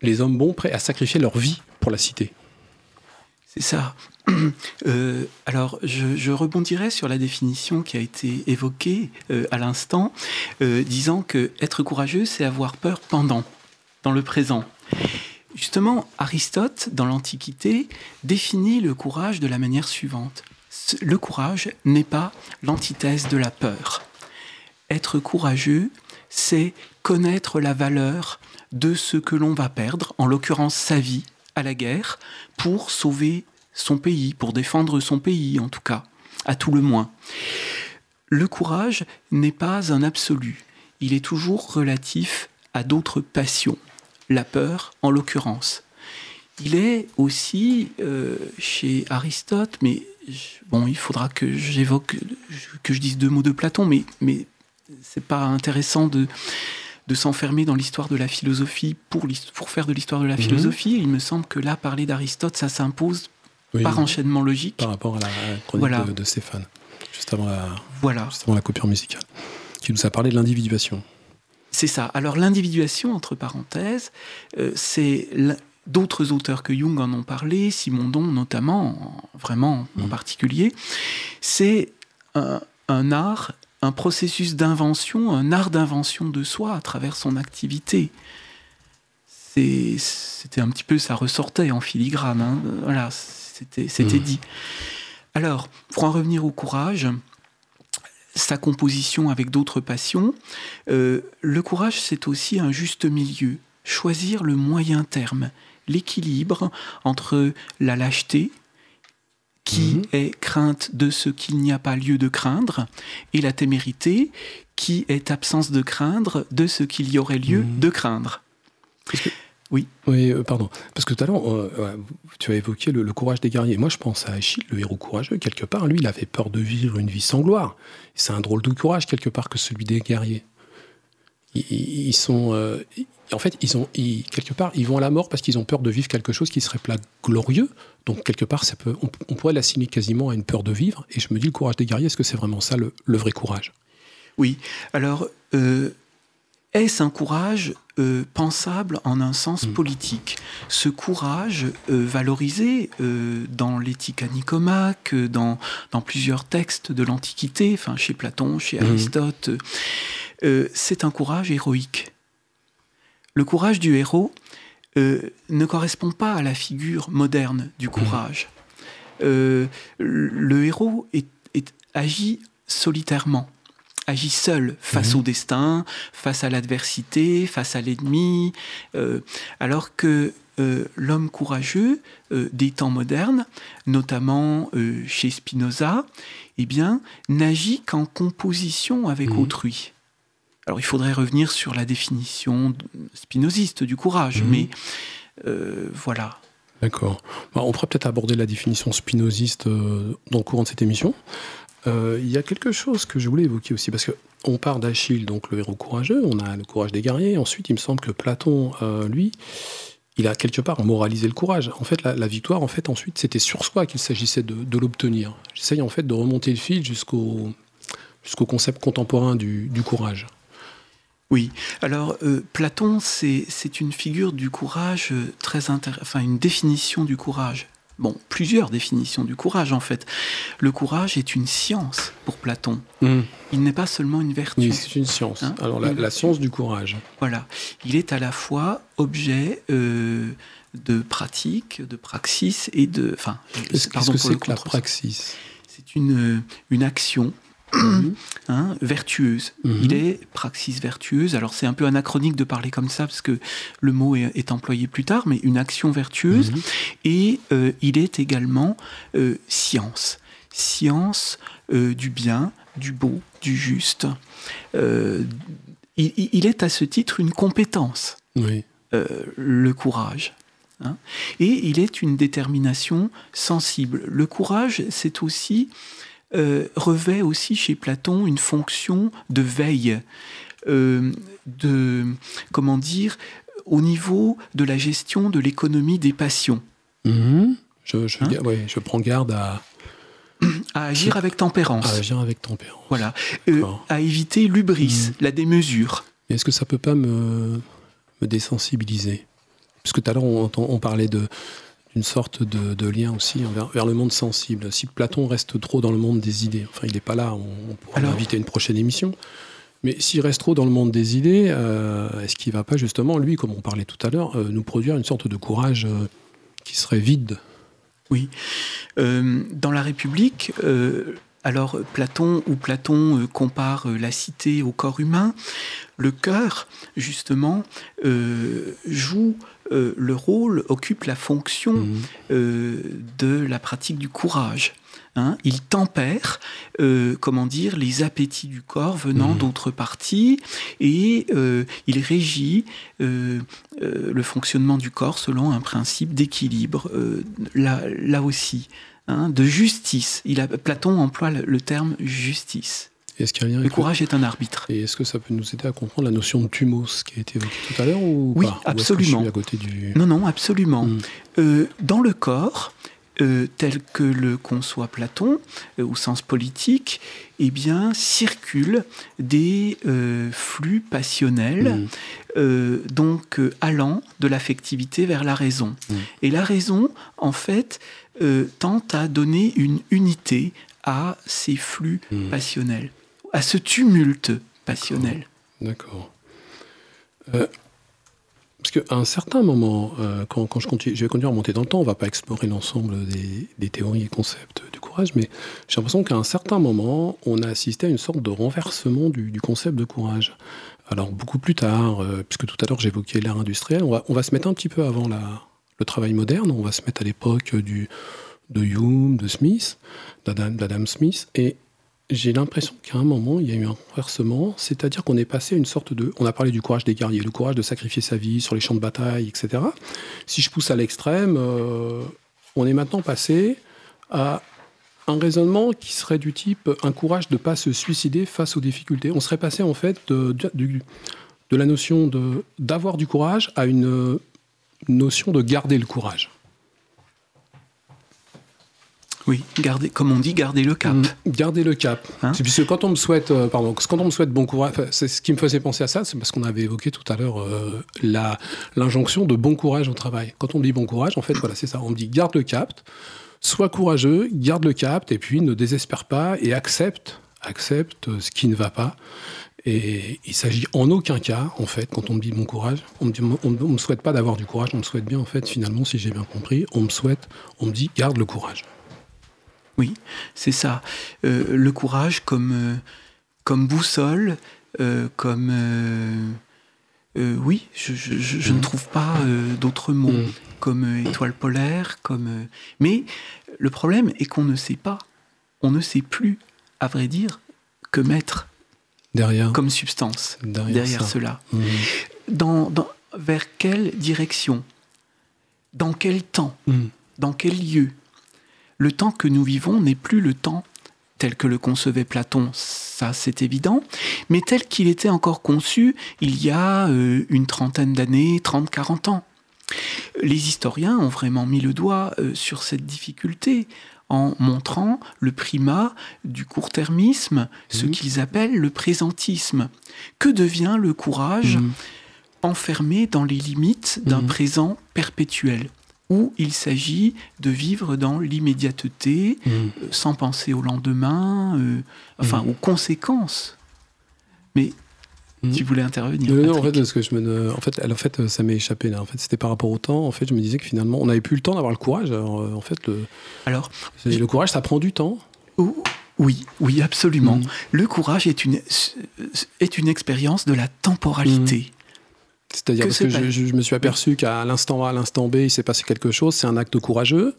les hommes bons prêts à sacrifier leur vie pour la cité. C'est ça. Euh, alors, je, rebondirai sur la définition qui a été évoquée euh, à l'instant, euh, disant que être courageux, c'est avoir peur pendant, dans le présent. Justement, Aristote, dans l'Antiquité, définit le courage de la manière suivante. Le courage n'est pas l'antithèse de la peur. Être courageux, c'est connaître la valeur de ce que l'on va perdre, en l'occurrence sa vie, à la guerre, pour sauver son pays, pour défendre son pays en tout cas, à tout le moins. Le courage n'est pas un absolu, il est toujours relatif à d'autres passions, la peur en l'occurrence. Il est aussi euh, chez Aristote, mais bon, il faudra que j'évoque, que je dise deux mots de Platon, mais, mais c'est pas intéressant de, de s'enfermer dans l'histoire de la philosophie pour, pour faire de l'histoire de la philosophie. Il me semble que là, parler d'Aristote, ça s'impose oui, par enchaînement logique. Par rapport à la chronique voilà. de, de, Stéphane, juste avant, la, voilà. juste avant la coupure musicale, qui nous a parlé de l'individuation. C'est ça. Alors l'individuation, entre parenthèses, euh, c'est d'autres auteurs que Jung en ont parlé, Simondon notamment, vraiment mmh. en particulier, c'est un, un, art, un processus d'invention, un art d'invention de soi à travers son activité. C'était un petit peu, ça ressortait en filigrane. Hein. Voilà, c'était mmh. dit. Alors, pour en revenir au courage, sa composition avec d'autres passions, euh, le courage, c'est aussi un juste milieu, choisir le moyen terme, l'équilibre entre la lâcheté, qui mmh. est crainte de ce qu'il n'y a pas lieu de craindre, et la témérité, qui est absence de craindre de ce qu'il y aurait lieu mmh. de craindre. Oui. Oui, euh, pardon. Parce que tout à l'heure, euh, tu as évoqué le, le, courage des guerriers. Moi, je pense à Achille, le héros courageux. Quelque part, lui, il avait peur de vivre une vie sans gloire. C'est un drôle de courage, quelque part, que celui des guerriers. Ils, ils sont. Euh, en fait, ils ont, ils, quelque part, ils vont à la mort parce qu'ils ont peur de vivre quelque chose qui serait pas glorieux. Donc, quelque part, ça peut, on, on pourrait l'assimiler quasiment à une peur de vivre. Et je me dis, le courage des guerriers, est-ce que c'est vraiment ça, le, le, vrai courage? Oui. Alors. Euh est-ce un courage euh, pensable en un sens mmh. politique? Ce courage euh, valorisé euh, dans l'éthique à Nicomaque, dans, dans plusieurs textes de l'Antiquité, enfin chez Platon, chez Aristote, mmh. c'est un courage héroïque. Le courage du héros ne correspond pas à la figure moderne du courage. Mmh. le héros est, est, agit solitairement agit seul face mmh. au destin, face à l'adversité, face à l'ennemi, euh, alors que euh, l'homme courageux euh, des temps modernes, notamment chez Spinoza, eh bien, n'agit qu'en composition avec mmh. autrui. Alors il faudrait revenir sur la définition spinoziste du courage, mmh. mais voilà. D'accord. Bah, on pourrait peut-être aborder la définition spinoziste dans le courant de cette émission. Euh, il y a quelque chose que je voulais évoquer aussi, parce qu'on part d'Achille, donc le héros courageux, on a le courage des guerriers, ensuite il me semble que Platon, euh, lui, il a quelque part moralisé le courage. En fait, la, victoire, en fait, ensuite, c'était sur soi qu'il s'agissait de, l'obtenir. J'essaye en fait de remonter le fil jusqu'au concept contemporain du, courage. Oui, alors euh, Platon, c'est une figure du courage très enfin une définition du courage bon, plusieurs définitions du courage en fait. Le courage est une science pour Platon. Mmh. Il n'est pas seulement une vertu. Oui, c'est une science. Hein Alors la, la, science du courage. Voilà. Il est à la fois objet euh, de pratique, de praxis et de... Enfin, Qu'est-ce que c'est que la praxis? C'est une, une action Mmh. Hein, vertueuse. Mmh. Il est praxis vertueuse. Alors c'est un peu anachronique de parler comme ça parce que le mot est, est employé plus tard, mais une action vertueuse. Mmh. Et euh, il est également euh, science. science euh, du bien, du beau, du juste. Il, il est à ce titre une compétence, Oui. le courage. hein. Et il est une détermination sensible. Le courage, c'est aussi euh, revêt aussi chez Platon une fonction de veille, euh, de comment dire, au niveau de la gestion de l'économie des passions, Mhm. Je, je, Hein ouais, je prends garde à, *clears throat* à agir avec tempérance. à agir avec tempérance. Voilà, Euh, à éviter l'ubris, Mhm. la démesure. Est-ce que ça peut pas me, me désensibiliser? Parce que tout à l'heure, on parlait de d'une sorte de, de lien aussi vers, vers le monde sensible. Si Platon reste trop dans le monde des idées, enfin il n'est pas là, on, on pourra l'inviter à une prochaine émission. Mais s'il reste trop dans le monde des idées, euh, est-ce qu'il va pas justement, lui, comme on parlait tout à l'heure, euh, nous produire une sorte de courage euh, qui serait vide? Euh, dans la République, alors Platon ou Platon compare la cité au corps humain, le cœur, justement, joue euh, le rôle, occupe la fonction Mhm. euh, de la pratique du courage. hein. il tempère, euh, comment dire, les appétits du corps venant Mhm. d'autres parties et euh, il régit euh, le fonctionnement du corps selon un principe d'équilibre. là, là aussi, hein, de justice. Il a, Platon emploie le terme justice. Est-ce qu'il y a un lien Le courage est un arbitre. Et est-ce que ça peut nous aider à comprendre la notion de thumos qui a été évoquée tout à l'heure ou Oui, pas? Absolument. je suis à côté du... Non, non, absolument. Mm. Euh, dans le corps, euh, tel que le conçoit Platon, euh, au sens politique, eh bien, circulent des euh, flux passionnels, Mm. euh, donc allant de l'affectivité vers la raison. Mm. Et la raison, en fait, tente à donner une unité à ces flux passionnels, à ce tumulte passionnel. D'accord. Euh, parce qu'à un certain moment, euh, quand, je, continue, je vais continuer à monter dans le temps, on va pas explorer l'ensemble des, théories et concepts du courage, mais j'ai l'impression qu'à un certain moment, on a assisté à une sorte de renversement du, concept de courage. Alors beaucoup plus tard, euh, puisque tout à l'heure j'évoquais l'ère industrielle, on va, se mettre un petit peu avant la, le travail moderne, on va se mettre à l'époque du, de Hume, de Smith, d'Adam Smith, et j'ai l'impression qu'à un moment, il y a eu un renversement, c'est-à-dire qu'on est passé à une sorte de... On a parlé du courage des guerriers, le courage de sacrifier sa vie sur les champs de bataille, etc. Si je pousse à l'extrême, euh, on est maintenant passé à un raisonnement qui serait du type un courage de ne pas se suicider face aux difficultés. On serait passé en fait de, de- la notion d'avoir du courage à une euh, notion de garder le courage. Oui, garder, comme on dit, garder le cap. Mm. Garder le cap. Hein c'est puisque quand on me souhaite, euh, pardon, quand on me souhaite bon courage, c'est ce qui me faisait penser à ça, c'est parce qu'on avait évoqué tout à l'heure euh, la l'injonction de bon courage au travail. Quand on me dit bon courage, en fait, voilà, c'est ça. On me dit garde le cap, sois courageux, garde le cap, et puis ne désespère pas et accepte, accepte euh, ce qui ne va pas. Et il s'agit en aucun cas, en fait, quand on me dit bon courage, on me, dit, on, on me souhaite pas d'avoir du courage, on me souhaite bien, en fait, finalement, si j'ai bien compris, on me souhaite, on me dit garde le courage. Oui, c'est ça. Euh, le courage comme, euh, comme boussole, euh, comme... oui, je, je- je- je ne Mhm. trouve pas d'autres mots. Mm. Comme étoile polaire, comme... Mais le problème est qu'on ne sait pas, on ne sait plus, à vrai dire, que mettre Derrière, comme substance derrière, cela. Mhm. Dans, dans- vers quelle direction? Dans quel temps? Dans quel lieu? Le temps que nous vivons n'est plus le temps tel que le concevait Platon, ça c'est évident, mais tel qu'il était encore conçu il y a euh, une trentaine d'années, 30-40 ans. Les historiens ont vraiment mis le doigt euh, sur cette difficulté en montrant le primat du court-termisme, ce Mhm. qu'ils appellent le présentisme. Que devient le courage Mhm. enfermé dans les limites d'un Mhm. présent perpétuel, où il s'agit de vivre dans l'immédiateté, Mhm. euh, sans penser au lendemain, euh, enfin Mhm. aux conséquences. Mais Mhm. tu voulais intervenir. Non, non, en fait, parce que je me, en fait, en fait, ça m'est échappé là. En fait, c'était par rapport au temps. En fait, je me disais que finalement, on n'avait plus le temps d'avoir le courage. Alors, euh, en fait, le, Alors, le courage, ça prend du temps. oh, oui, oui, absolument. Le courage est une, est une expérience de la temporalité. C'est-à-dire Que parce que je, me suis aperçu qu'à l'instant A, à l'instant B, il s'est passé quelque chose. C'est un acte courageux.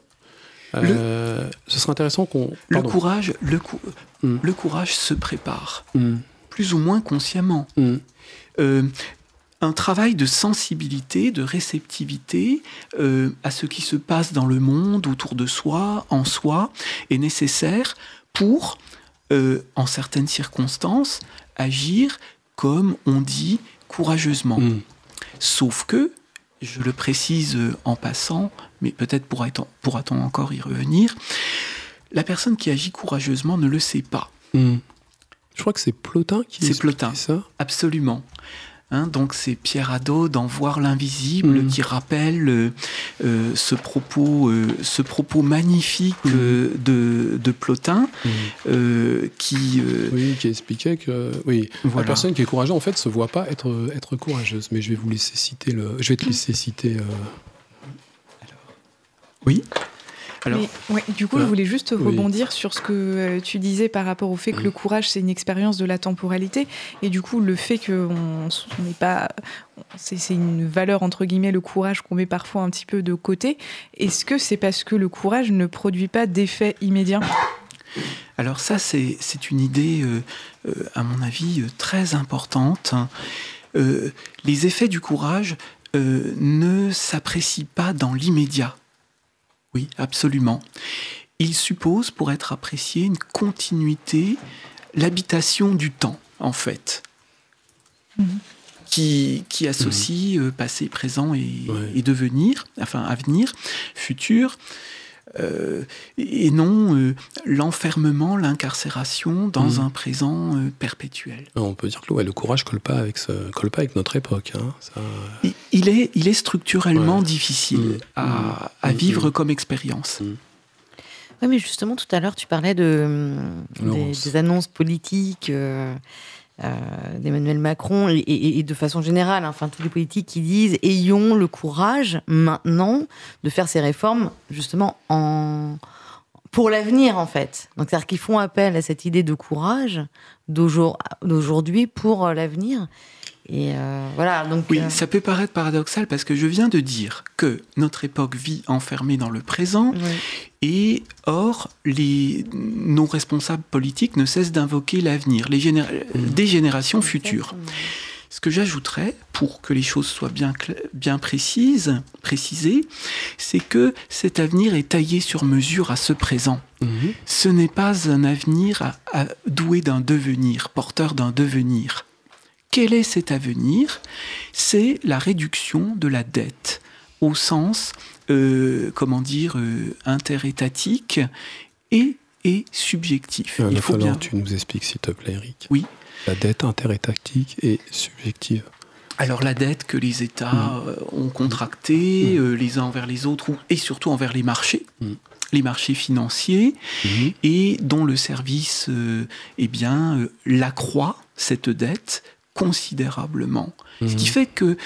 Euh, ce serait intéressant qu'on. Le courage, le, cou- Mm. le courage se prépare, Mm, plus ou moins consciemment. mm, Euh, un travail de sensibilité, de réceptivité euh, à ce qui se passe dans le monde, autour de soi, en soi, est nécessaire pour, en certaines circonstances, agir comme on dit courageusement. Sauf que, je le précise euh, en passant, mais peut-être pourra-t-on encore y revenir, la personne qui agit courageusement ne le sait pas. mm. Je crois que c'est Plotin qui C'est Plotin. ça. Absolument. Hein, donc c'est Pierre Hadot dans Voir l'invisible Mhm. qui rappelle euh, euh, ce, propos, euh, ce propos magnifique euh, de, de Plotin Mm. qui... Oui, qui expliquait que oui, voilà. la personne qui est courageuse en fait se voit pas être être courageuse. Mais je vais vous laisser citer le. Je vais te laisser citer. Oui. Alors, Mais, ouais, du coup, je voulais juste Oui. rebondir sur ce que euh, tu disais par rapport au fait que le courage, c'est une expérience de la temporalité. Et du coup, le fait qu'on n'est pas. C'est une valeur, entre guillemets, le courage qu'on met parfois un petit peu de côté. Est-ce que c'est parce que le courage ne produit pas d'effet immédiat? Alors ça, c'est une idée, euh, euh, à mon avis, euh, très importante. Euh, les effets du courage euh, ne s'apprécient pas dans l'immédiat. Oui, absolument. Ils supposent, pour être appréciés, une continuité, l'habitation du temps, en fait, Mhm. qui, qui associe euh, passé, présent et, Ouais. et devenir, enfin avenir, futur. Euh, et non euh, l'enfermement, l'incarcération dans Mhm. un présent euh, perpétuel. On peut dire que ouais, le courage colle pas avec ce, colle pas avec notre époque. hein. Ça, Il- Il est, il est structurellement Ouais. difficile Mhm. à, à Mhm. vivre comme expérience. Oui, mais justement, tout à l'heure, tu parlais de, des, annonces politiques d'Emmanuel Macron et, de façon générale, hein, enfin, tous les politiques qui disent ayons le courage maintenant de faire ces réformes justement en pour l'avenir en fait. Donc c'est-à-dire qu'ils font appel à cette idée de courage d'aujour- d'aujourd'hui pour euh, l'avenir. Et euh, voilà, donc Oui, euh, ça peut paraître paradoxal parce que je viens de dire que notre époque vit enfermée dans le présent oui. et or les, nos responsables politiques ne cessent d'invoquer l'avenir, les géné- des générations futures. Ce que j'ajouterais, pour que les choses soient bien, bien précises, précisées, c'est que cet avenir est taillé sur mesure à ce présent. Mhm. Ce n'est pas un avenir à- à- doué d'un devenir, porteur d'un devenir. Quel est cet avenir? C'est la réduction de la dette au sens, euh, comment dire, euh, interétatique et, et subjectif. Il Il faut bien. que tu nous expliques, s'il te plaît, Eric. Oui. La dette interétactique et subjective. Alors la dette que les États Mm. euh, ont contractée euh, les uns envers les autres et surtout envers les marchés, Mm. les marchés financiers, et dont le service euh, eh bien, euh, l'accroît, cette dette, considérablement. Ce qui Mhm. fait que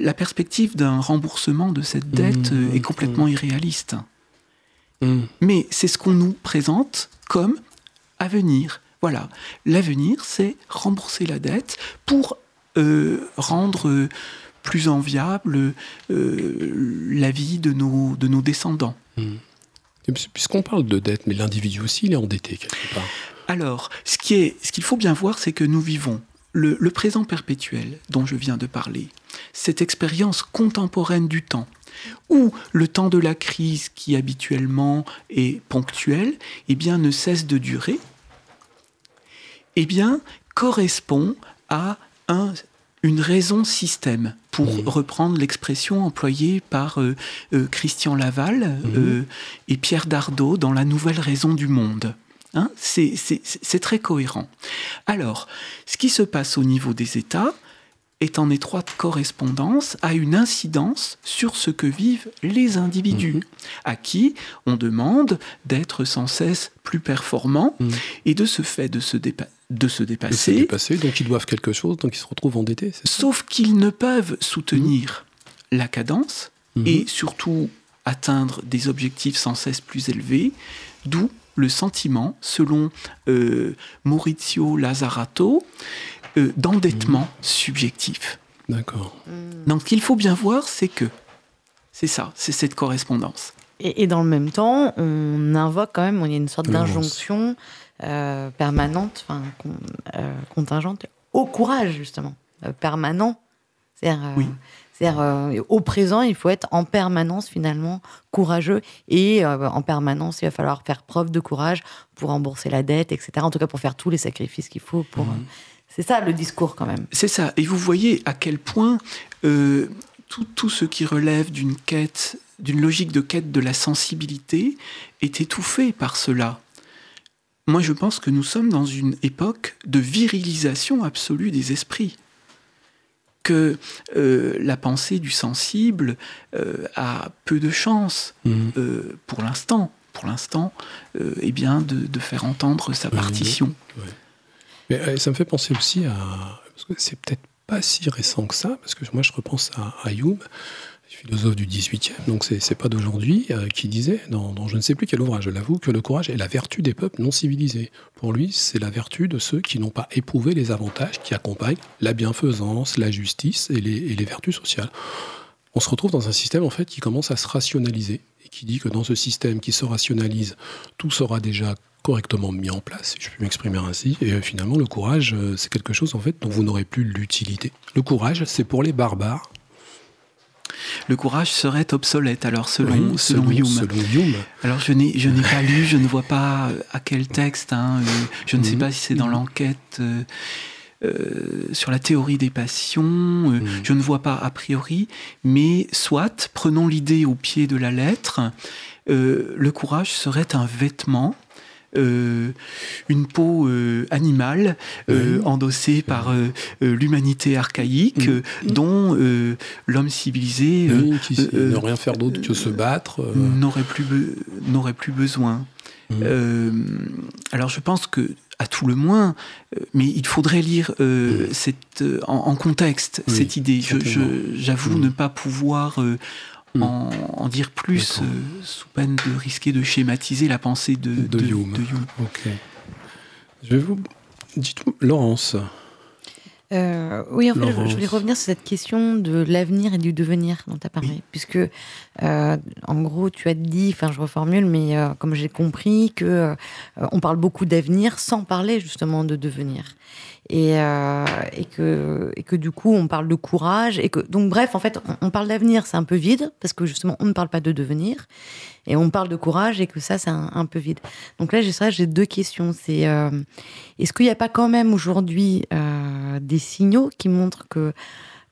la perspective d'un remboursement de cette dette Mhm. est complètement irréaliste. Mhm. Mais c'est ce qu'on nous présente comme avenir. Voilà, l'avenir, c'est rembourser la dette pour euh, rendre euh, plus enviable euh, la vie de nos, de nos descendants. Puisqu'on parle de dette, mais l'individu aussi, il est endetté quelque part. Alors, ce qu'il faut bien voir, c'est que nous vivons le, le présent perpétuel dont je viens de parler, cette expérience contemporaine du temps, où le temps de la crise qui habituellement est ponctuel, eh bien, ne cesse de durer, eh bien, correspond à un, une raison système, pour reprendre l'expression employée par euh, euh, Christian Laval Mhm. euh, et Pierre Dardot dans La Nouvelle Raison du Monde. Hein, c'est- très cohérent. Alors, ce qui se passe au niveau des États est en étroite correspondance à une incidence sur ce que vivent les individus, Mhm. à qui on demande d'être sans cesse plus performants Mhm. et de ce fait de se, dépa- de se De se dépasser, dépasser, donc ils doivent quelque chose, donc ils se retrouvent endettés. sauf qu'ils ne peuvent soutenir la cadence Mhm. et surtout atteindre des objectifs sans cesse plus élevés, d'où le sentiment, selon euh, Maurizio Lazzarato, euh, d'endettement subjectif. D'accord. Mm. Donc ce qu'il faut bien voir, c'est que c'est ça, c'est cette correspondance. Et, et dans le même temps, on invoque quand même, il y a une sorte d'injonction euh, permanente, enfin con- euh, contingente, au courage justement, euh, permanent. C'est-à-dire, euh, Oui. C'est-à-dire, euh, au présent, il faut être en permanence finalement courageux et euh, en permanence, il va falloir faire preuve de courage pour rembourser la dette, etc. En tout cas, pour faire tous les sacrifices qu'il faut. Pour, euh, c'est ça le discours quand même. C'est ça. Et vous voyez à quel point euh, tout, tout ce qui relève d'une quête, d'une logique de quête de la sensibilité est étouffé par cela. Moi, je pense que nous sommes dans une époque de virilisation absolue des esprits. Que euh, la pensée du sensible euh, a peu de chance, Mhm. euh, pour l'instant, pour l'instant, euh, eh bien, de, de faire entendre sa Oui, oui. partition. Mais ça me fait penser aussi à. Parce que c'est peut-être pas si récent que ça, parce que moi je repense à, à Hume, philosophe du 18e, donc c'est pas d'aujourd'hui, euh, qui disait, dans, je ne sais plus quel ouvrage, je l'avoue, que le courage est la vertu des peuples non civilisés. Pour lui, c'est la vertu de ceux qui n'ont pas éprouvé les avantages qui accompagnent la bienfaisance, la justice et les, vertus sociales. On se retrouve dans un système en fait qui commence à se rationaliser et qui dit que dans ce système qui se rationalise, tout sera déjà correctement mis en place, si je peux m'exprimer ainsi. Et finalement, le courage, euh, c'est quelque chose en fait dont vous n'aurez plus l'utilité. Le courage, c'est pour les barbares. Le courage serait obsolète, alors selon, Oui, selon, Hume. selon Hume. Alors je n'ai je n'ai pas lu, je ne vois pas euh, à quel texte. hein, euh, je ne sais Mhm. pas si c'est dans l'enquête euh, euh, sur la théorie des passions. euh, Mhm. Je ne vois pas a priori, mais soit prenons l'idée au pied de la lettre. euh, le courage serait un vêtement. Euh, une peau euh, animale euh, endossée par l'humanité archaïque euh, dont l'homme civilisé qui ne rien faire d'autre que se battre. n'aurait plus, n'aurait plus besoin. Euh, alors je pense que, à tout le moins, mais il faudrait lire euh, Mhm. cette, euh, en, en contexte Oui, cette idée. Je- certainement. je- J'avoue ne pas pouvoir euh, Mhm. en, en dire plus euh, sous peine de risquer de schématiser la pensée de, De Hume. Hume. Ok. Je vais vous. Dites-moi, Laurence. Euh, oui, en fait, je, voulais revenir sur cette question de l'avenir et du devenir dont tu as parlé. Oui. Puisque, euh, en gros, tu as dit, enfin, je reformule, mais euh, comme j'ai compris, que on parle beaucoup d'avenir sans parler justement de devenir. Et, et, que, et que du coup, on parle de courage. Et que, donc, bref, en fait, on, on parle d'avenir, c'est un peu vide, parce que justement, on ne parle pas de devenir. Et on parle de courage, et que ça, c'est un, peu vide. Donc là, j'ai j'ai deux questions. C'est euh, est-ce qu'il n'y a pas quand même aujourd'hui euh, des signaux qui montrent que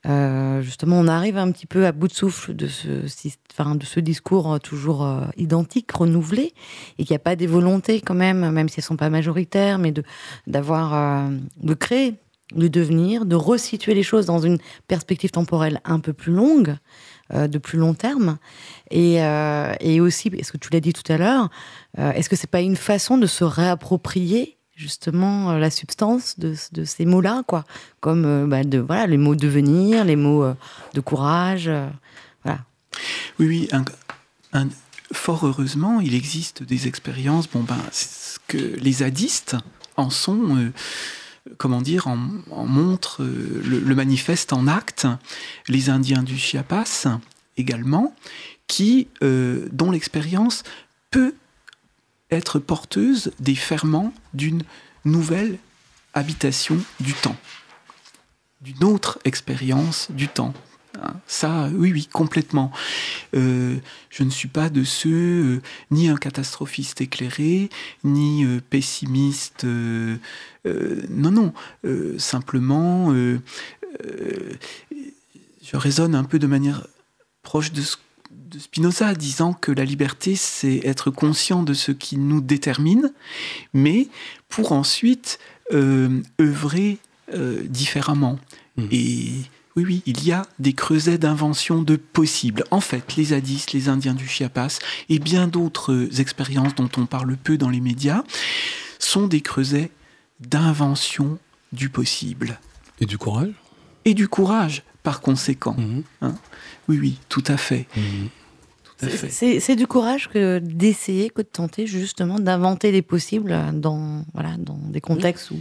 euh, justement on arrive un petit peu à bout de souffle de ce, de ce discours toujours identique, renouvelé, et qu'il n'y a pas des volontés quand même, même si elles sont pas majoritaires, mais de d'avoir de créer, de devenir, de resituer les choses dans une perspective temporelle un peu plus longue, de plus long terme, et, euh, et aussi, est-ce que tu l'as dit tout à l'heure, euh, est-ce que c'est pas une façon de se réapproprier justement euh, la substance de, de ces mots-là, quoi, comme euh, bah, de voilà les mots devenir, les mots euh, de courage, euh, voilà. Oui, oui. fort heureusement, il existe des expériences. Bon, ben, ce que les zadistes en sont, euh, comment dire, en, montrent euh, le, le manifeste en acte. Les Indiens du Chiapas également, qui, euh, dont l'expérience peut être porteuse des ferments d'une nouvelle habitation du temps, d'une autre expérience du temps. Ça, oui, oui, complètement. Euh, je ne suis pas de ceux, euh, ni un catastrophiste éclairé, ni euh, pessimiste. non, non. simplement, je raisonne un peu de manière proche de, Spinoza, disant que la liberté, c'est être conscient de ce qui nous détermine, mais pour ensuite œuvrer différemment. Mhm. Et oui, oui, il y a des creusets d'invention de possibles. En fait, les zadistes, les Indiens du Chiapas et bien d'autres expériences dont on parle peu dans les médias sont des creusets d'invention du possible. Et du courage? Et du courage, par conséquent. Mhm. Oui, oui, tout à fait. Mhm. Tout à C'est- fait. C'est c'est du courage que d'essayer, que de tenter justement d'inventer des possibles dans voilà dans des contextes où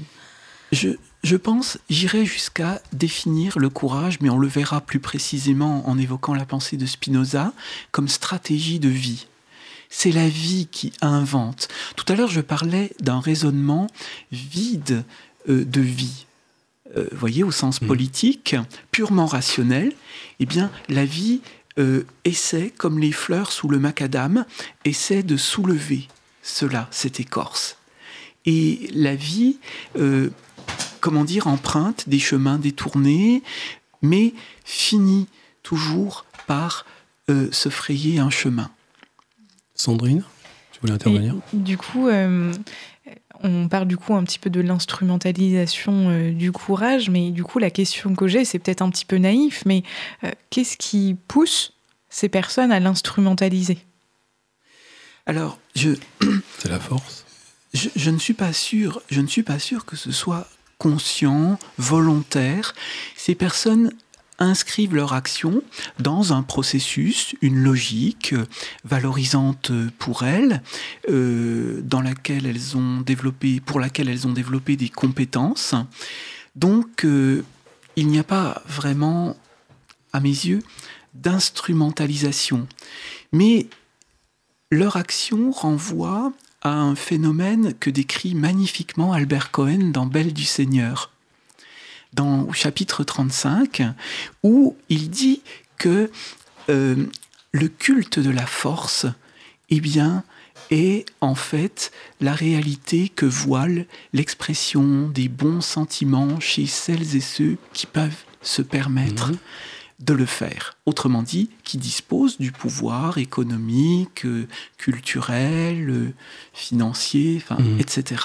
Je, je pense, j'irai jusqu'à définir le courage, mais on le verra plus précisément en évoquant la pensée de Spinoza, comme stratégie de vie. c'est la vie qui invente. Tout à l'heure, je parlais d'un raisonnement vide euh, de vie. Euh, voyez, au sens Mm. politique, purement rationnel, eh bien, la vie euh, essaie, comme les fleurs sous le macadam, essaie de soulever cela, cette écorce. Et la vie, euh, comment dire, emprunte des chemins détournés, mais finit toujours par euh, se frayer un chemin. Sandrine, tu voulais intervenir? Et du coup, euh, on parle du coup un petit peu de l'instrumentalisation euh, du courage, mais du coup, la question que j'ai, c'est peut-être un petit peu naïf, mais euh, qu'est-ce qui pousse ces personnes à l'instrumentaliser? Alors, je, C'est la force. je, je ne suis pas sûr, je ne suis pas sûr que ce soit conscient, volontaire. Ces personnes inscrivent leur action dans un processus, une logique euh, valorisante pour elles, euh, dans laquelle elles ont développé, pour laquelle elles ont développé des compétences. Donc, euh, il n'y a pas vraiment, à mes yeux, d'instrumentalisation. Mais leur action renvoie à un phénomène que décrit magnifiquement Albert Cohen dans Belle du Seigneur, dans chapitre 35, où il dit que euh, le culte de la force, eh bien, est en fait la réalité que voile l'expression des bons sentiments chez celles et ceux qui peuvent se permettre Mhm. De le faire. Autrement dit, qui disposent du pouvoir économique, culturel, financier, Mhm. etc.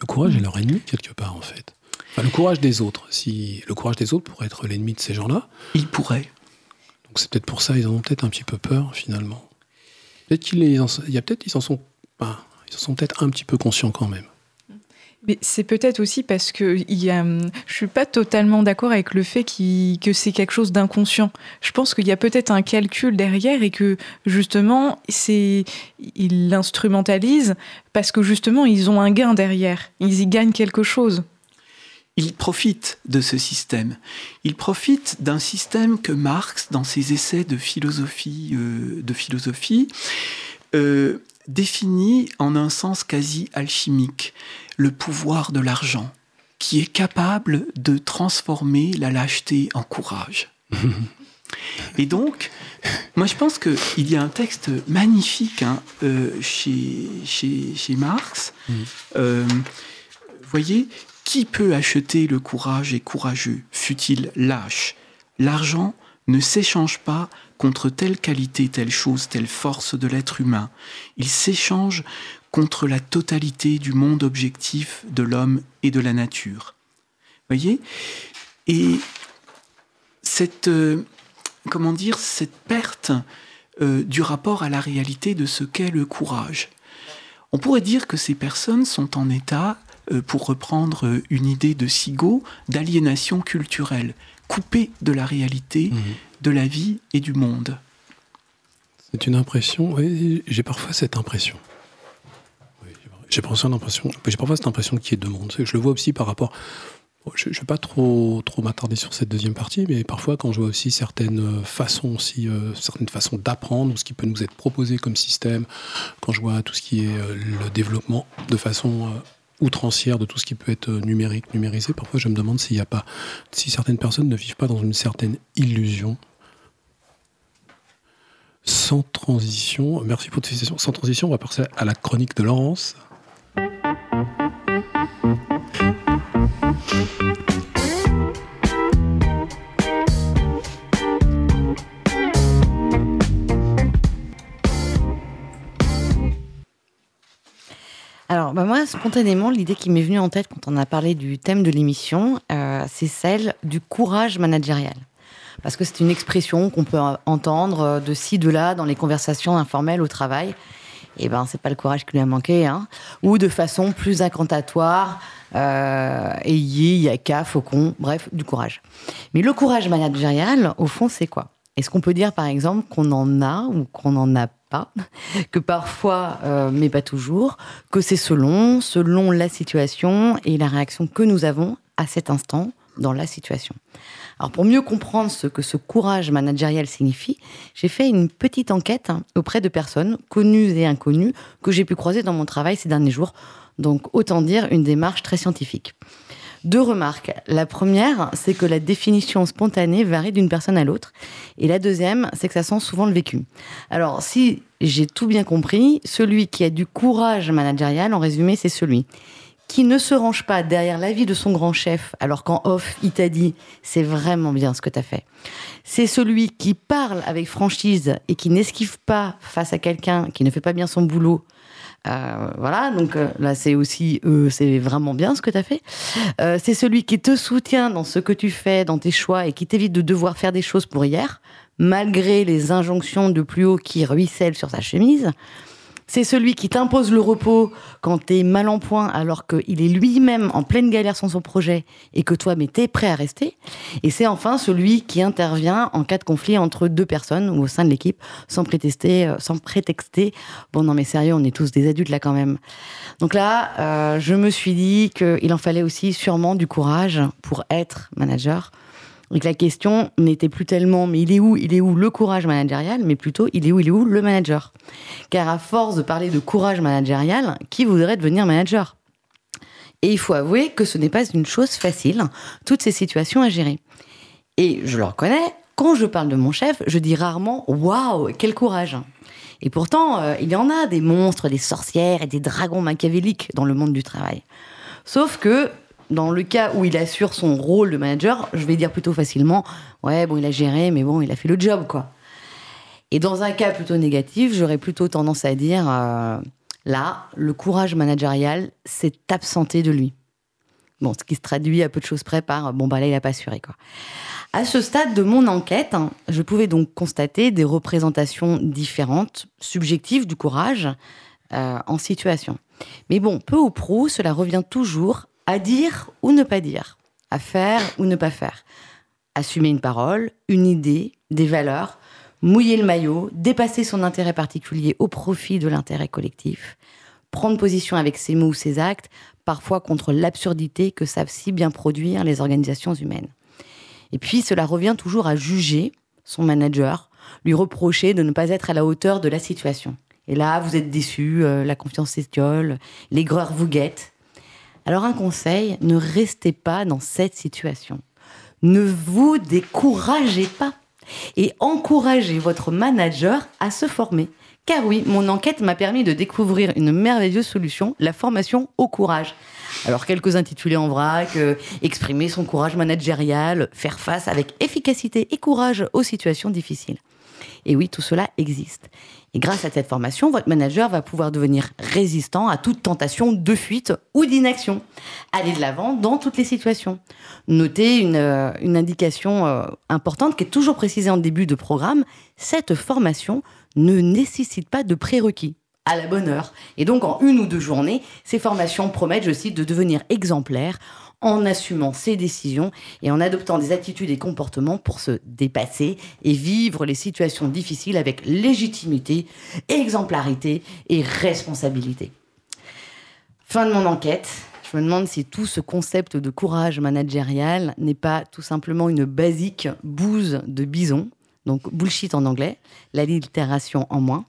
Le courage est leur ennemi, quelque part, en fait. Enfin, le courage des autres. Si le courage des autres pourrait être l'ennemi de ces gens-là, Ils pourraient. donc c'est peut-être pour ça ils en ont peut-être un petit peu peur, finalement. Peut-être qu'ils en- il y a peut-être ils en sont ils en sont peut-être un petit peu conscients quand même. Mais c'est peut-être aussi parce que il y hum, je suis pas totalement d'accord avec le fait que c'est quelque chose d'inconscient. Je pense qu'il y a peut-être un calcul derrière et que justement, ils l'instrumentalisent parce que justement, ils ont un gain derrière. Ils y gagnent quelque chose. Ils profitent de ce système. Ils profitent d'un système que Marx, dans ses essais de philosophie, euh, euh, définit en un sens quasi alchimique le pouvoir de l'argent, qui est capable de transformer la lâcheté en courage. *laughs* Et donc, moi je pense qu'il y a un texte magnifique hein, euh, chez, chez, chez Marx. Mhm. Euh, voyez, qui peut acheter le courage et courageux, fut-il lâche? L'argent ne s'échange pas contre telle qualité, telle chose, telle force de l'être humain. Il s'échange contre la totalité du monde objectif de l'homme et de la nature. Voyez? Et cette, euh, comment dire, cette perte euh, du rapport à la réalité de ce qu'est le courage. On pourrait dire que ces personnes sont en état, euh, pour reprendre une idée de Sigaud, d'aliénation culturelle, coupées de la réalité, Mhm. de la vie et du monde. C'est une impression. Oui, j'ai parfois cette impression. J'ai parfois cette impression qu'il y ait deux mondes. Je le vois aussi par rapport. Bon, Je ne vais pas trop, trop m'attarder sur cette deuxième partie, mais parfois quand je vois aussi certaines euh, façons aussi, euh, certaines façons d'apprendre, ou ce qui peut nous être proposé comme système, quand je vois tout ce qui est euh, le développement de façon euh, outrancière de tout ce qui peut être numérique, numérisé, parfois je me demande s'il n'y a pas, si certaines personnes ne vivent pas dans une certaine illusion sans transition, merci pour cette question. Sans transition, on va passer à la chronique de Laurence. Alors, bah moi, spontanément, l'idée qui m'est venue en tête quand on a parlé du thème de l'émission, euh, c'est celle du courage managérial. Parce que c'est une expression qu'on peut entendre euh, de ci, de là, dans les conversations informelles au travail. Et ben, c'est pas le courage qui lui a manqué, hein. Ou de façon plus incantatoire, euh, ayez, yaka, faucon, bref, du courage. Mais le courage managérial, au fond, c'est quoi? Est-ce qu'on peut dire, par exemple, qu'on en a ou qu'on n'en a pas *laughs* Que parfois, euh, mais pas toujours, que c'est selon, selon la situation et la réaction que nous avons à cet instant dans la situation. Alors pour mieux comprendre ce que ce courage managérial signifie, j'ai fait une petite enquête auprès de personnes connues et inconnues que j'ai pu croiser dans mon travail ces derniers jours. Donc autant dire une démarche très scientifique. Deux remarques. La première, c'est que la définition spontanée varie d'une personne à l'autre. Et la deuxième, c'est que ça sent souvent le vécu. Alors, si j'ai tout bien compris, celui qui a du courage managérial, en résumé, c'est celui qui ne se range pas derrière l'avis de son grand chef, alors qu'en off, il t'a dit c'est vraiment bien ce que tu as fait. C'est celui qui parle avec franchise et qui n'esquive pas face à quelqu'un qui ne fait pas bien son boulot, euh, voilà, donc euh, là c'est aussi, euh, c'est vraiment bien ce que tu as fait. c'est celui qui te soutient dans ce que tu fais, dans tes choix et qui t'évite de devoir faire des choses pour hier, malgré les injonctions de plus haut qui ruissellent sur sa chemise. C'est celui qui t'impose le repos quand t'es mal en point alors qu'il est lui-même en pleine galère sur son projet et que toi, mais t'es prêt à rester. Et c'est enfin celui qui intervient en cas de conflit entre deux personnes ou au sein de l'équipe sans prétexter, euh, sans prétexter. Bon, non, mais sérieux, on est tous des adultes là quand même. Donc là, euh, je me suis dit qu'il en fallait aussi sûrement du courage pour être manager donc la question n'était plus tellement mais il est où, il est où le courage managérial, mais plutôt il est où, il est où le manager? Car à force de parler de courage managérial, qui voudrait devenir manager? Et il faut avouer que ce n'est pas une chose facile, toutes ces situations à gérer. Et je le reconnais, quand je parle de mon chef, je dis rarement waouh, quel courage. Et pourtant, euh, il y en a des monstres, des sorcières et des dragons machiavéliques dans le monde du travail. Sauf que dans le cas où il assure son rôle de manager, je vais dire plutôt facilement, ouais, bon, il a géré, mais bon, il a fait le job, quoi. Et dans un cas plutôt négatif, j'aurais plutôt tendance à dire, euh, là, le courage managérial s'est absenté de lui. Bon, ce qui se traduit à peu de choses près par, bon, bah là, il n'a pas assuré, quoi. À ce stade de mon enquête, hein, je pouvais donc constater des représentations différentes, subjectives du courage euh, en situation. Mais bon, peu ou prou, cela revient toujours à dire ou ne pas dire, à faire ou ne pas faire, assumer une parole, une idée, des valeurs, mouiller le maillot, dépasser son intérêt particulier au profit de l'intérêt collectif, prendre position avec ses mots ou ses actes, parfois contre l'absurdité que savent si bien produire les organisations humaines. Et puis cela revient toujours à juger son manager, lui reprocher de ne pas être à la hauteur de la situation. Et là, vous êtes déçu, euh, la confiance s'étiole, l'aigreur vous guette, alors un conseil, ne restez pas dans cette situation. Ne vous découragez pas et encouragez votre manager à se former. Car oui, mon enquête m'a permis de découvrir une merveilleuse solution, la formation au courage. Alors quelques intitulés en vrac, euh, exprimer son courage managérial, faire face avec efficacité et courage aux situations difficiles. Et oui, tout cela existe. Grâce à cette formation, votre manager va pouvoir devenir résistant à toute tentation de fuite ou d'inaction. Aller de l'avant dans toutes les situations. Notez une, euh, indication euh, importante qui est toujours précisée en début de programme. Cette formation ne nécessite pas de prérequis à la bonne heure. Et donc, en une ou deux journées, ces formations promettent, je cite, de devenir exemplaires en assumant ses décisions et en adoptant des attitudes et comportements pour se dépasser et vivre les situations difficiles avec légitimité, exemplarité et responsabilité. Fin de mon enquête. Je me demande si tout ce concept de courage managérial n'est pas tout simplement une basique bouse de bison, donc bullshit en anglais, l'allitération en moins,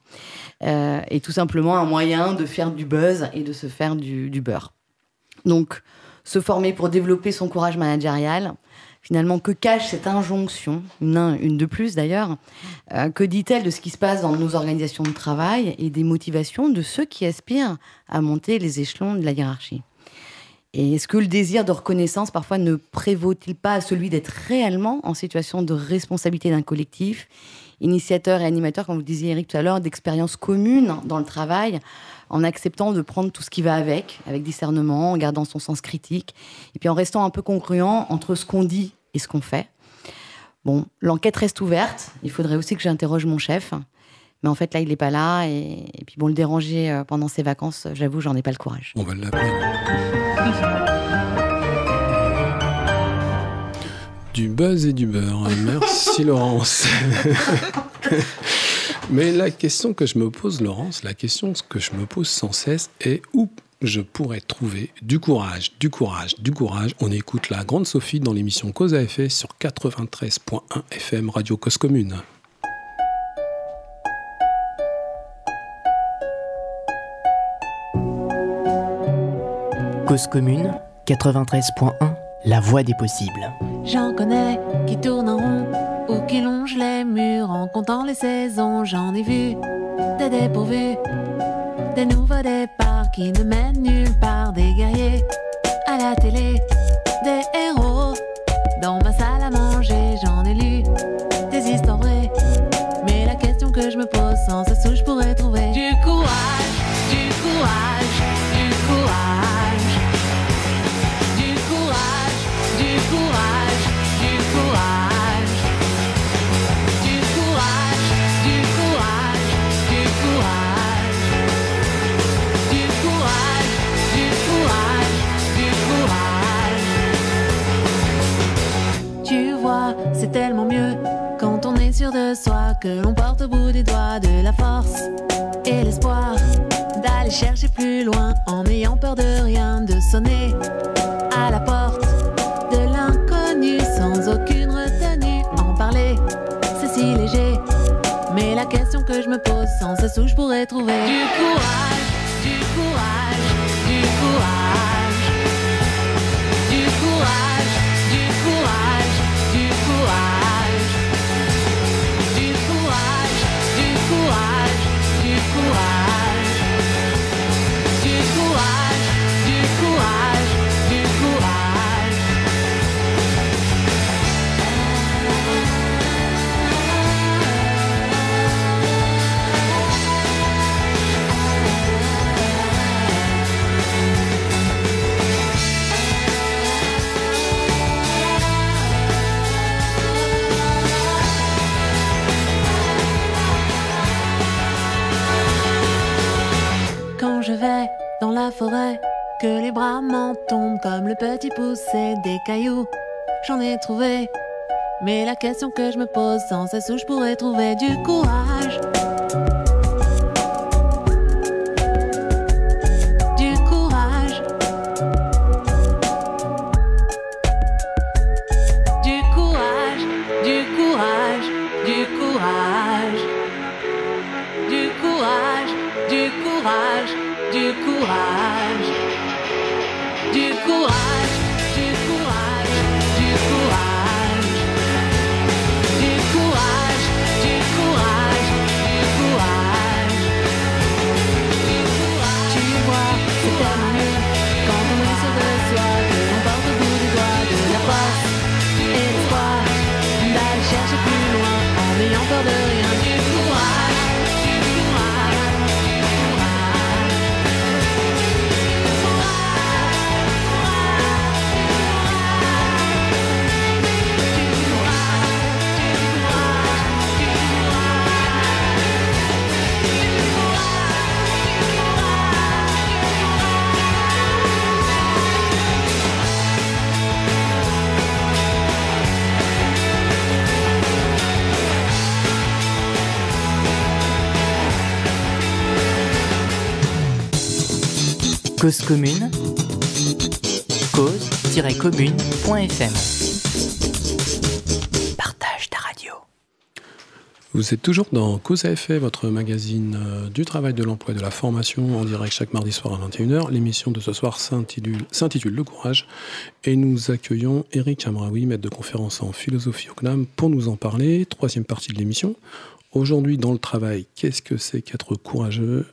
euh, et tout simplement un moyen de faire du buzz et de se faire du, du beurre. Donc, se former pour développer son courage managérial. Finalement, que cache cette injonction, une, de plus d'ailleurs euh, Que dit-elle de ce qui se passe dans nos organisations de travail et des motivations de ceux qui aspirent à monter les échelons de la hiérarchie? Et est-ce que le désir de reconnaissance parfois ne prévaut-il pas à celui d'être réellement en situation de responsabilité d'un collectif, initiateur et animateur, comme vous disiez Eric tout à l'heure, d'expériences communes dans le travail, en acceptant de prendre tout ce qui va avec, avec discernement, en gardant son sens critique, et puis en restant un peu congruent entre ce qu'on dit et ce qu'on fait. Bon, l'enquête reste ouverte. Il faudrait aussi que j'interroge mon chef. Mais en fait, là, il n'est pas là. Et, puis, bon, le déranger euh, pendant ses vacances, j'avoue, j'en ai pas le courage. On va l'appeler. Du buzz et du beurre. Merci, Laurence. *laughs* Mais la question que je me pose, Laurence, la question que je me pose sans cesse est où je pourrais trouver du courage, du courage, du courage. On écoute la grande Sophie dans l'émission Cause à effet sur 93.1 FM Radio Cause Commune. Cause commune 93.1 La voix des possibles. J'en connais qui tournent en rond ou qui longent les murs en comptant les saisons. J'en ai vu des dépourvus, des nouveaux départs qui ne mènent nulle part. Des guerriers à la télé, des héros dans ma salle à manger. C'est tellement mieux quand on est sûr de soi que l'on porte au bout des doigts de la force et l'espoir d'aller chercher plus loin en n'ayant peur de rien, de sonner à la porte de l'inconnu sans aucune retenue. En parler, c'est si léger. Mais la question que je me pose, sans ce sou, je pourrais trouver du courage, tombent comme le petit poussé des cailloux, j'en ai trouvé. Mais la question que je me pose, sans cesse où je pourrais trouver du courage. Cause commune cause-commune.fm Partage ta radio. Vous êtes toujours dans Cause à effet, votre magazine euh, du travail, de l'emploi et de la formation en direct chaque mardi soir à 21h. L'émission de ce soir s'intitule s'intitule Le courage et nous accueillons Eric Amraoui, maître de conférence en philosophie au CNAM, pour nous en parler. Troisième partie de l'émission. Aujourd'hui, dans le travail, qu'est-ce que c'est qu'être courageux?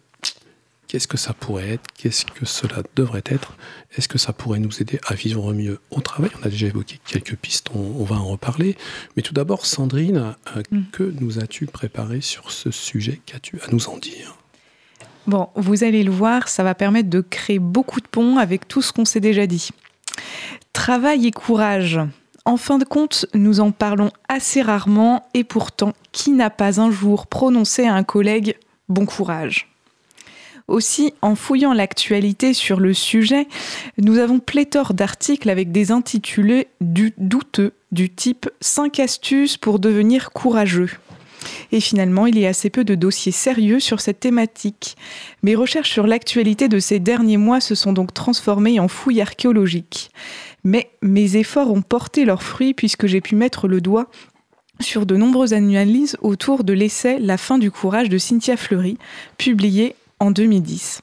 Qu'est-ce que ça pourrait être? Qu'est-ce que cela devrait être? Est-ce que ça pourrait nous aider à vivre mieux au travail? On a déjà évoqué quelques pistes, on, on va en reparler. Mais tout d'abord, Sandrine, euh, Mm. que nous as-tu préparé sur ce sujet? Qu'as-tu à nous en dire? Bon, vous allez le voir, ça va permettre de créer beaucoup de ponts avec tout ce qu'on s'est déjà dit. Travail et courage. En fin de compte, nous en parlons assez rarement et pourtant, qui n'a pas un jour prononcé à un collègue bon courage aussi, en fouillant l'actualité sur le sujet, nous avons pléthore d'articles avec des intitulés du douteux, du type 5 astuces pour devenir courageux. Et finalement, il y a assez peu de dossiers sérieux sur cette thématique. Mes recherches sur l'actualité de ces derniers mois se sont donc transformées en fouilles archéologiques. Mais mes efforts ont porté leurs fruits puisque j'ai pu mettre le doigt sur de nombreuses analyses autour de l'essai La fin du courage de Cynthia Fleury, publié en 2010.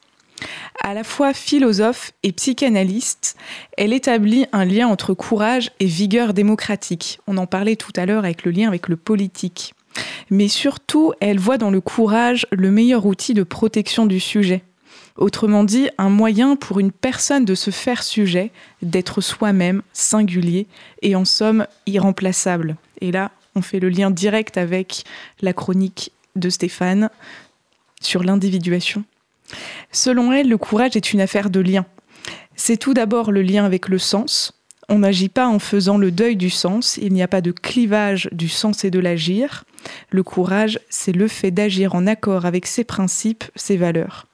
À la fois philosophe et psychanalyste, elle établit un lien entre courage et vigueur démocratique. On en parlait tout à l'heure avec le lien avec le politique. Mais surtout, elle voit dans le courage le meilleur outil de protection du sujet. Autrement dit, un moyen pour une personne de se faire sujet, d'être soi-même, singulier et en somme irremplaçable. Et là, on fait le lien direct avec la chronique de Stéphane sur l'individuation. Selon elle, le courage est une affaire de lien. C'est tout d'abord le lien avec le sens. On n'agit pas en faisant le deuil du sens, il n'y a pas de clivage du sens et de l'agir. Le courage, c'est le fait d'agir en accord avec ses principes, ses valeurs.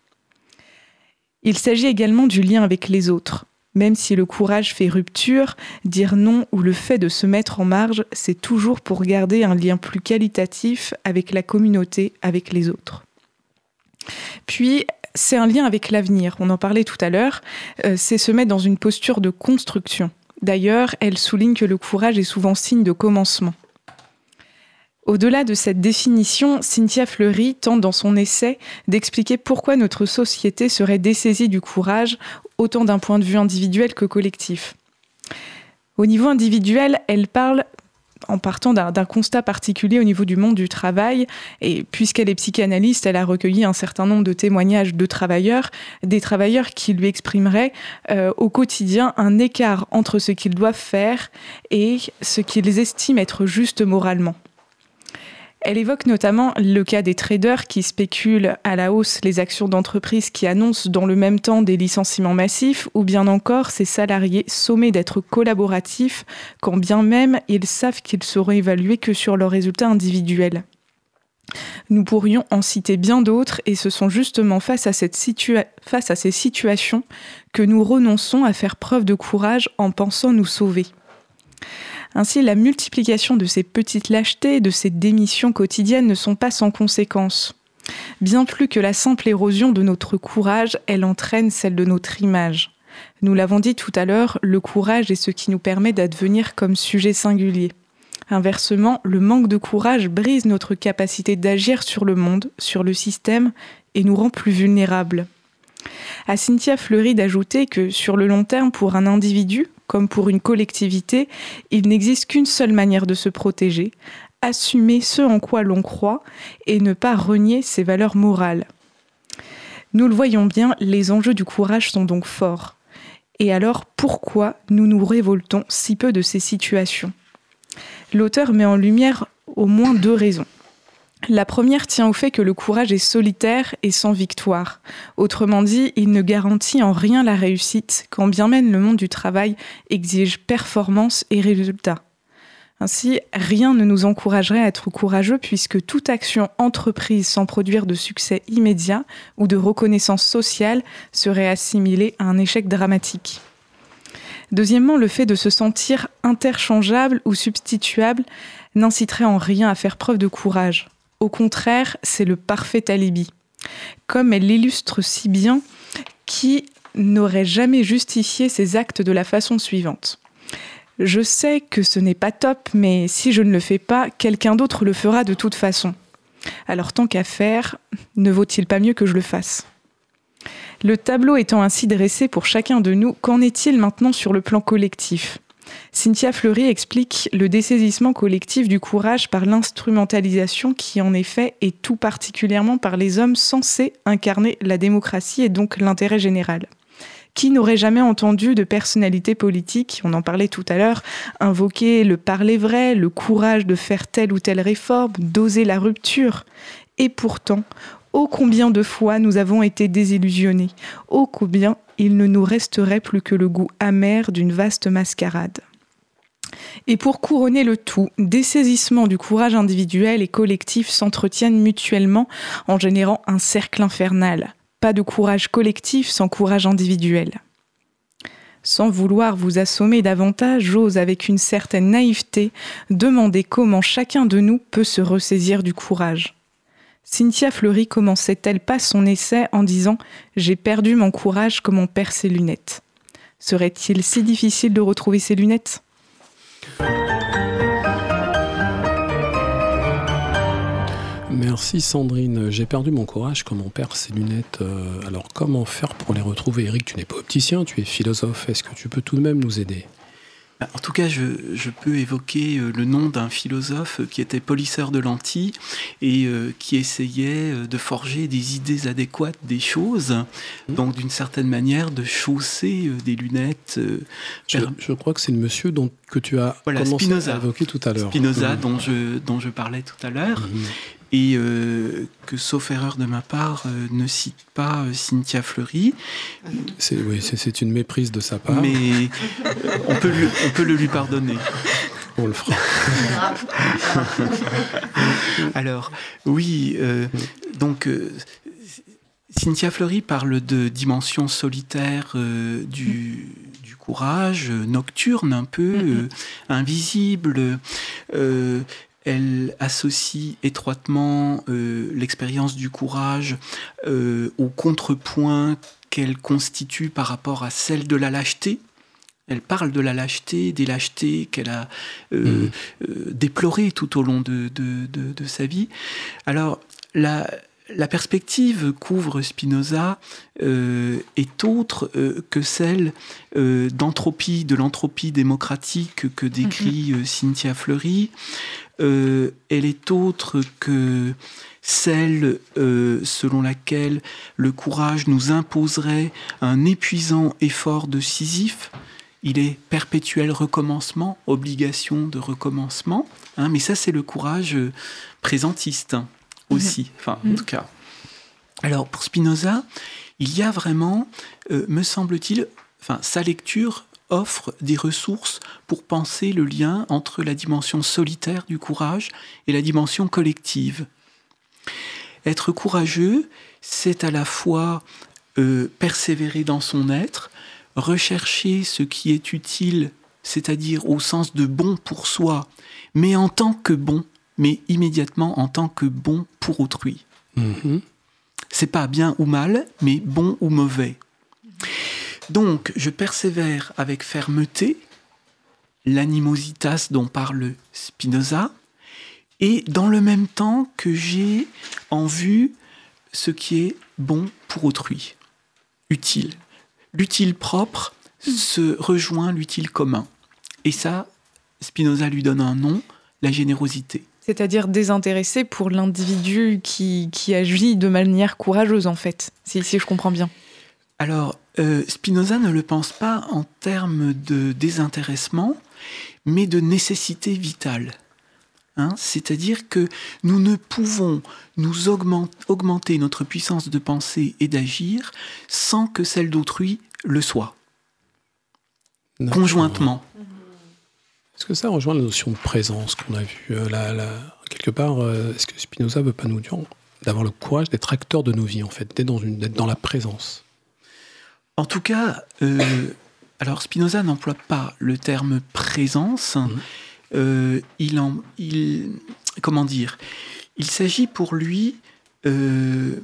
Il s'agit également du lien avec les autres. Même si le courage fait rupture, dire non ou le fait de se mettre en marge, c'est toujours pour garder un lien plus qualitatif avec la communauté, avec les autres. Puis, c'est un lien avec l'avenir, on en parlait tout à l'heure, euh, c'est se mettre dans une posture de construction. D'ailleurs, elle souligne que le courage est souvent signe de commencement. Au-delà de cette définition, Cynthia Fleury tente dans son essai d'expliquer pourquoi notre société serait dessaisie du courage, autant d'un point de vue individuel que collectif. Au niveau individuel, elle parle en partant d'un constat particulier au niveau du monde du travail. Et puisqu'elle est psychanalyste, elle a recueilli un certain nombre de témoignages de travailleurs, des travailleurs qui lui exprimeraient euh, au quotidien un écart entre ce qu'ils doivent faire et ce qu'ils estiment être juste moralement. Elle évoque notamment le cas des traders qui spéculent à la hausse les actions d'entreprises qui annoncent dans le même temps des licenciements massifs, ou bien encore ces salariés sommés d'être collaboratifs, quand bien même ils savent qu'ils seront évalués que sur leurs résultats individuels. Nous pourrions en citer bien d'autres et ce sont justement face à, face à ces situations que nous renonçons à faire preuve de courage en pensant nous sauver. Ainsi, la multiplication de ces petites lâchetés, de ces démissions quotidiennes ne sont pas sans conséquences. Bien plus que la simple érosion de notre courage, elle entraîne celle de notre image. Nous l'avons dit tout à l'heure, le courage est ce qui nous permet d'advenir comme sujet singulier. Inversement, le manque de courage brise notre capacité d'agir sur le monde, sur le système, et nous rend plus vulnérables. À Cynthia Fleury d'ajouter que sur le long terme, pour un individu, comme pour une collectivité, il n'existe qu'une seule manière de se protéger, assumer ce en quoi l'on croit et ne pas renier ses valeurs morales. Nous le voyons bien, les enjeux du courage sont donc forts. Et alors pourquoi nous nous révoltons si peu de ces situations? L'auteur met en lumière au moins deux raisons. La première tient au fait que le courage est solitaire et sans victoire. Autrement dit, il ne garantit en rien la réussite, quand bien même le monde du travail exige performance et résultat. Ainsi, rien ne nous encouragerait à être courageux puisque toute action entreprise sans produire de succès immédiat ou de reconnaissance sociale serait assimilée à un échec dramatique. Deuxièmement, le fait de se sentir interchangeable ou substituable n'inciterait en rien à faire preuve de courage. Au contraire, c'est le parfait alibi. Comme elle l'illustre si bien, qui n'aurait jamais justifié ses actes de la façon suivante. Je sais que ce n'est pas top, mais si je ne le fais pas, quelqu'un d'autre le fera de toute façon. Alors tant qu'à faire, ne vaut-il pas mieux que je le fasse? Le tableau étant ainsi dressé pour chacun de nous, qu'en est-il maintenant sur le plan collectif? Cynthia Fleury explique le dessaisissement collectif du courage par l'instrumentalisation qui en est tout particulièrement par les hommes censés incarner la démocratie et donc l'intérêt général. Qui n'aurait jamais entendu de personnalité politique, on en parlait tout à l'heure, invoquer le parler vrai, le courage de faire telle ou telle réforme, d'oser la rupture? Et pourtant, ô combien de fois nous avons été désillusionnés, ô combien il ne nous resterait plus que le goût amer d'une vaste mascarade. Et pour couronner le tout, des saisissements du courage individuel et collectif s'entretiennent mutuellement en générant un cercle infernal. Pas de courage collectif sans courage individuel. Sans vouloir vous assommer davantage, j'ose avec une certaine naïveté demander comment chacun de nous peut se ressaisir du courage. Cynthia Fleury commençait-elle pas son essai en disant J'ai perdu mon courage comme on perd ses lunettes Serait-il si difficile de retrouver ses lunettes? Merci Sandrine. J'ai perdu mon courage comme on perd ses lunettes. Euh, alors comment faire pour les retrouver? Eric, tu n'es pas opticien, tu es philosophe. Est-ce que tu peux tout de même nous aider? En tout cas, je, je peux évoquer euh, le nom d'un philosophe qui était polisseur de lentilles et euh, qui essayait euh, de forger des idées adéquates des choses, donc d'une certaine manière de chausser euh, des lunettes. euh, je, je crois que c'est le monsieur dont, que tu as Voilà, commencé Spinoza. à évoquer tout à l'heure. Spinoza, Mhm. dont, je, dont je parlais tout à l'heure, Mhm. et euh, que, sauf erreur de ma part, euh, ne cite pas euh, Cynthia Fleury, C'est oui, c'est- une méprise de sa part. mais on, peut lui- on peut le lui pardonner. On le fera. *laughs* Alors, oui, donc Cynthia Fleury parle de dimension solitaire euh, du courage, euh, nocturne un peu, Mhm. euh, invisible. euh, elle associe étroitement l'expérience du courage au contrepoint qu'elle constitue par rapport à celle de la lâcheté. Elle parle de la lâcheté, des lâchetés qu'elle a euh, euh, déplorées tout au long de, de- de- de sa vie. Alors, la, la perspective qu'ouvre Spinoza euh, est autre euh, que celle euh, d'entropie, de l'entropie démocratique que décrit euh, Cynthia Fleury. Elle est autre que celle selon laquelle le courage nous imposerait un épuisant effort de Sisyphe. Il est perpétuel recommencement, obligation de recommencement. hein, mais ça, c'est le courage présentiste aussi. Enfin, en Mhm. tout cas. Alors, pour Spinoza, il y a vraiment, euh, me semble-t-il, enfin, sa lecture offre des ressources pour penser le lien entre la dimension solitaire du courage et la dimension collective. Être courageux, c'est à la fois euh, persévérer dans son être, rechercher ce qui est utile, c'est-à-dire au sens de bon pour soi, mais en tant que bon, mais immédiatement en tant que bon pour autrui. Mhm. C'est pas bien ou mal, mais bon ou mauvais. Donc, je persévère avec fermeté, l'animositas dont parle Spinoza, et dans le même temps que j'ai en vue ce qui est bon pour autrui, utile. L'utile propre se rejoint l'utile commun. Et ça, Spinoza lui donne un nom, la générosité. C'est-à-dire désintéressé pour l'individu qui, qui agit de manière courageuse, en fait, si, si je comprends bien. Alors, euh, Spinoza ne le pense pas en termes de désintéressement, mais de nécessité vitale. Hein, C'est-à-dire que nous ne pouvons nous augment- augmenter notre puissance de pensée et d'agir sans que celle d'autrui le soit, conjointement. Est-ce que ça rejoint la notion de présence qu'on a vue euh, là, là, quelque part euh, Est-ce que Spinoza veut pas nous dire d'avoir le courage d'être acteur de nos vies, en fait, d'être dans, une, d'être dans la présence? En tout cas, euh, alors Spinoza n'emploie pas le terme présence. Mhm. Euh, il, en, il, comment dire? Il s'agit pour lui euh,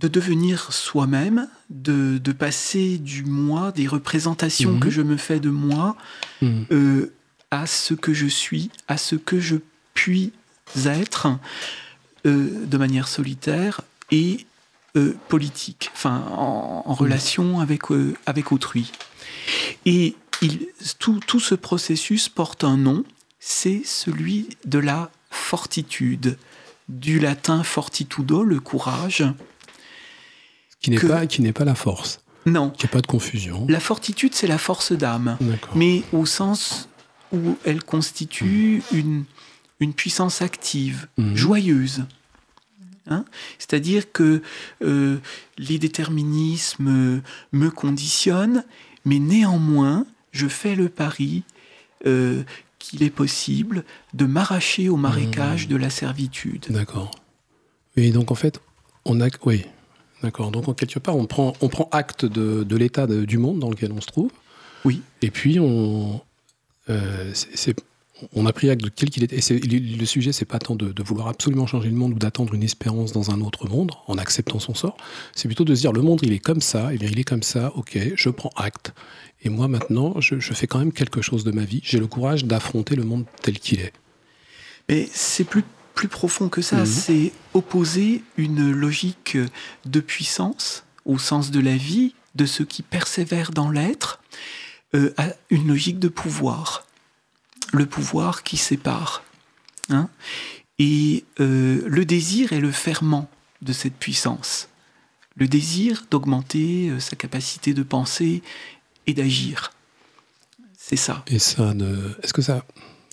de devenir soi-même, de, de passer du moi, des représentations Mhm. que je me fais de moi, Mhm. euh, à ce que je suis, à ce que je puis être euh, de manière solitaire et euh, politique, enfin en, en relation avec, euh, avec autrui. Et il, tout, tout ce processus porte un nom, c'est celui de la fortitude, du latin fortitudo, le courage. Qui n'est Que- pas, qui pas la force. Non, Qu'il n'y ait pas de confusion. la fortitude, c'est la force d'âme. Mais au sens où elle constitue une, une puissance active, Mhm. joyeuse. Hein C'est-à-dire que euh, les déterminismes me conditionnent, mais néanmoins, je fais le pari euh, qu'il est possible de m'arracher au marécage Mhm. de la servitude. D'accord. Et donc en fait, on a, oui, d'accord. Donc en quelque part, on prend, on prend acte de, de l'état du monde dans lequel on se trouve, Oui. Et puis, on, euh, on a pris acte de tel qu'il était. Et le sujet, c'est pas tant de, de vouloir absolument changer le monde ou d'attendre une espérance dans un autre monde en acceptant son sort. C'est plutôt de se dire le monde, il est comme ça, et bien il est comme ça, ok, je prends acte. Et moi, maintenant, je, je fais quand même quelque chose de ma vie. J'ai le courage d'affronter le monde tel qu'il est. Mais c'est plus, plus profond que ça. Mhm. C'est opposer une logique de puissance au sens de la vie, de ce qui persévère dans l'être, euh, une logique de pouvoir. Le pouvoir qui sépare. hein. Et euh, le désir est le ferment de cette puissance. Le désir d'augmenter euh, sa capacité de penser et d'agir. C'est ça. Et ça, est-ce que ça,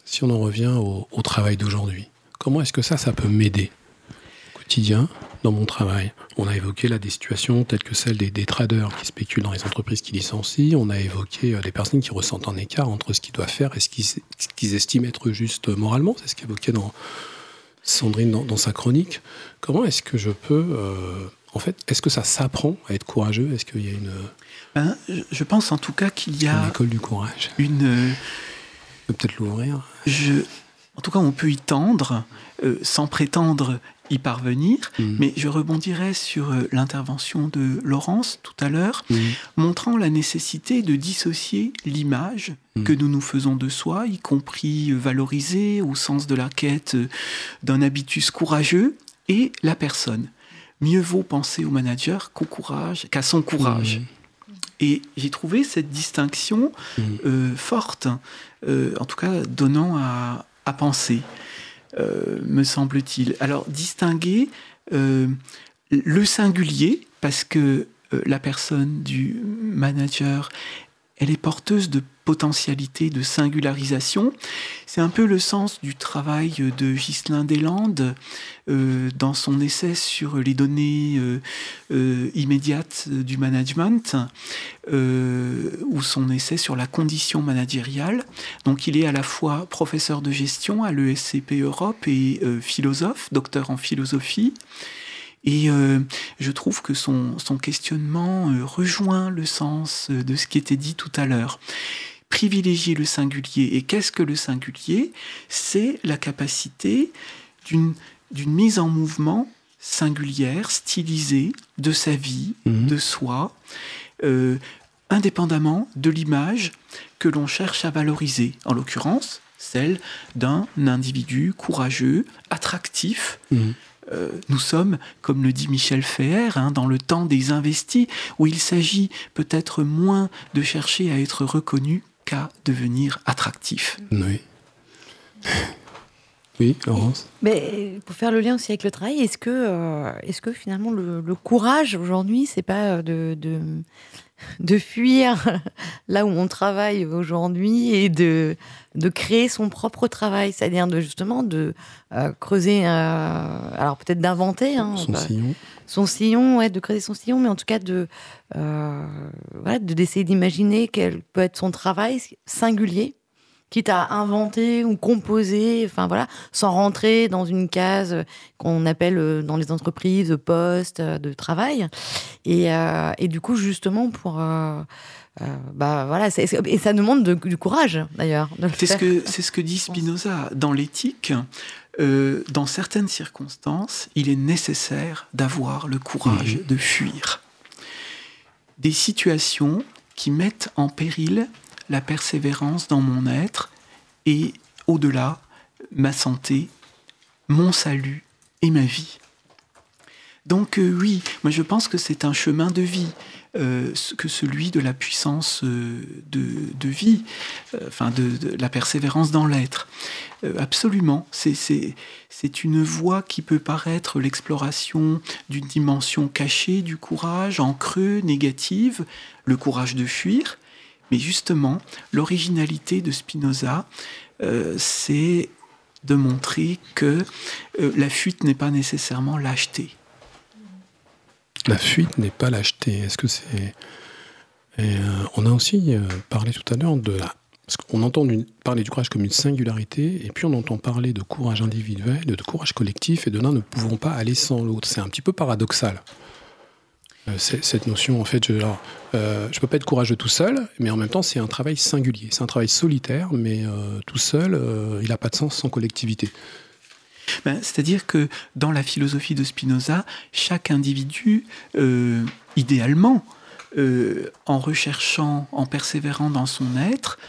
si on en revient au, au travail d'aujourd'hui, comment est-ce que ça, ça peut m'aider au quotidien? Dans mon travail On a évoqué là des situations telles que celles des, des traders qui spéculent dans les entreprises qui licencient. On a évoqué euh, des personnes qui ressentent un écart entre ce qu'ils doivent faire et ce qu'ils, estiment être juste moralement. C'est ce qu'évoquait dans Sandrine dans, dans sa chronique. Comment est-ce que je peux, euh, en fait, est-ce que ça s'apprend à être courageux? Est-ce qu'il y a une, Ben, je- pense en tout cas qu'il y une a école du courage? une, euh, peut-être l'ouvrir. je, en tout cas, on peut y tendre euh, sans prétendre y parvenir. Mm. Mais je rebondirai sur euh, l'intervention de Laurence tout à l'heure, Mm. montrant la nécessité de dissocier l'image Mm. que nous nous faisons de soi, y compris euh, valorisée au sens de la quête euh, d'un habitus courageux, et la personne. Mieux vaut penser au manager qu'au courage, qu'à son courage. Et j'ai trouvé cette distinction euh, forte, en tout cas donnant à, à penser, euh, me semble-t-il. Alors, distinguer euh, le singulier, parce que euh, la personne du manager, elle est porteuse de potentialité, de singularisation. C'est un peu le sens du travail de Ghislain Deslandes euh, dans son essai sur les données euh, euh, immédiates du management, ou son essai sur la condition managériale. Donc il est à la fois professeur de gestion à l'ESCP Europe et philosophe, docteur en philosophie. Et euh, je trouve que son, son questionnement euh, rejoint le sens euh, de ce qui était dit tout à l'heure. Privilégier le singulier. Et qu'est-ce que le singulier? C'est la capacité d'une mise en mouvement singulière, stylisée de sa vie, Mhm. de soi, euh, indépendamment de l'image que l'on cherche à valoriser. En l'occurrence, celle d'un individu courageux, attractif, Mhm. Euh, nous sommes, comme le dit Michel Feher, hein, dans le temps des investis, où il s'agit peut-être moins de chercher à être reconnu qu'à devenir attractif. Oui. Oui, Laurence? Mais pour faire le lien aussi avec le travail, est-ce que, euh, est-ce que finalement le, le courage aujourd'hui, c'est pas de, de, de fuir *laughs* là où on travaille aujourd'hui et de, de créer son propre travail, c'est-à-dire de justement de euh, creuser, euh, alors peut-être d'inventer hein, Son bah, sillon. son sillon, ouais, de creuser son sillon, mais en tout cas de euh, voilà, de d'essayer d'imaginer quel peut être son travail singulier, quitte à inventer ou composer, enfin voilà, sans rentrer dans une case qu'on appelle euh, dans les entreprises poste euh, de travail. Et, euh, et du coup, justement, pour euh, euh, bah voilà, et ça demande de- du courage d'ailleurs. de le C'est ce, faire. que, c'est ce que dit Spinoza. Dans l'éthique, euh, dans certaines circonstances, il est nécessaire d'avoir le courage de fuir. Des situations qui mettent en péril la persévérance dans mon être et, au-delà, ma santé, mon salut et ma vie. Donc euh, oui, moi je pense que c'est un chemin de vie euh, que celui de la puissance euh, de, vie, enfin de, de la persévérance dans l'être. Absolument, c'est une voie qui peut paraître l'exploration d'une dimension cachée du courage, en creux, négative, le courage de fuir. Mais justement, l'originalité de Spinoza, euh, c'est de montrer que euh, la fuite n'est pas nécessairement lâcheté. La fuite n'est pas lâcheté. Est-ce que c'est. Euh, on a aussi parlé tout à l'heure de la. Parce qu'on entend parler du courage comme une singularité, et puis on entend parler de courage individuel, de courage collectif, et de l'un ne pouvons pas aller sans l'autre. C'est un petit peu paradoxal. Euh, cette notion, en fait, je ne peux pas être courageux tout seul, mais en même temps, c'est un travail singulier. C'est un travail solitaire, mais euh, tout seul, euh, il n'a pas de sens sans collectivité. Ben, C'est-à-dire que dans la philosophie de Spinoza, chaque individu, euh, idéalement, euh, en recherchant, en persévérant dans son être,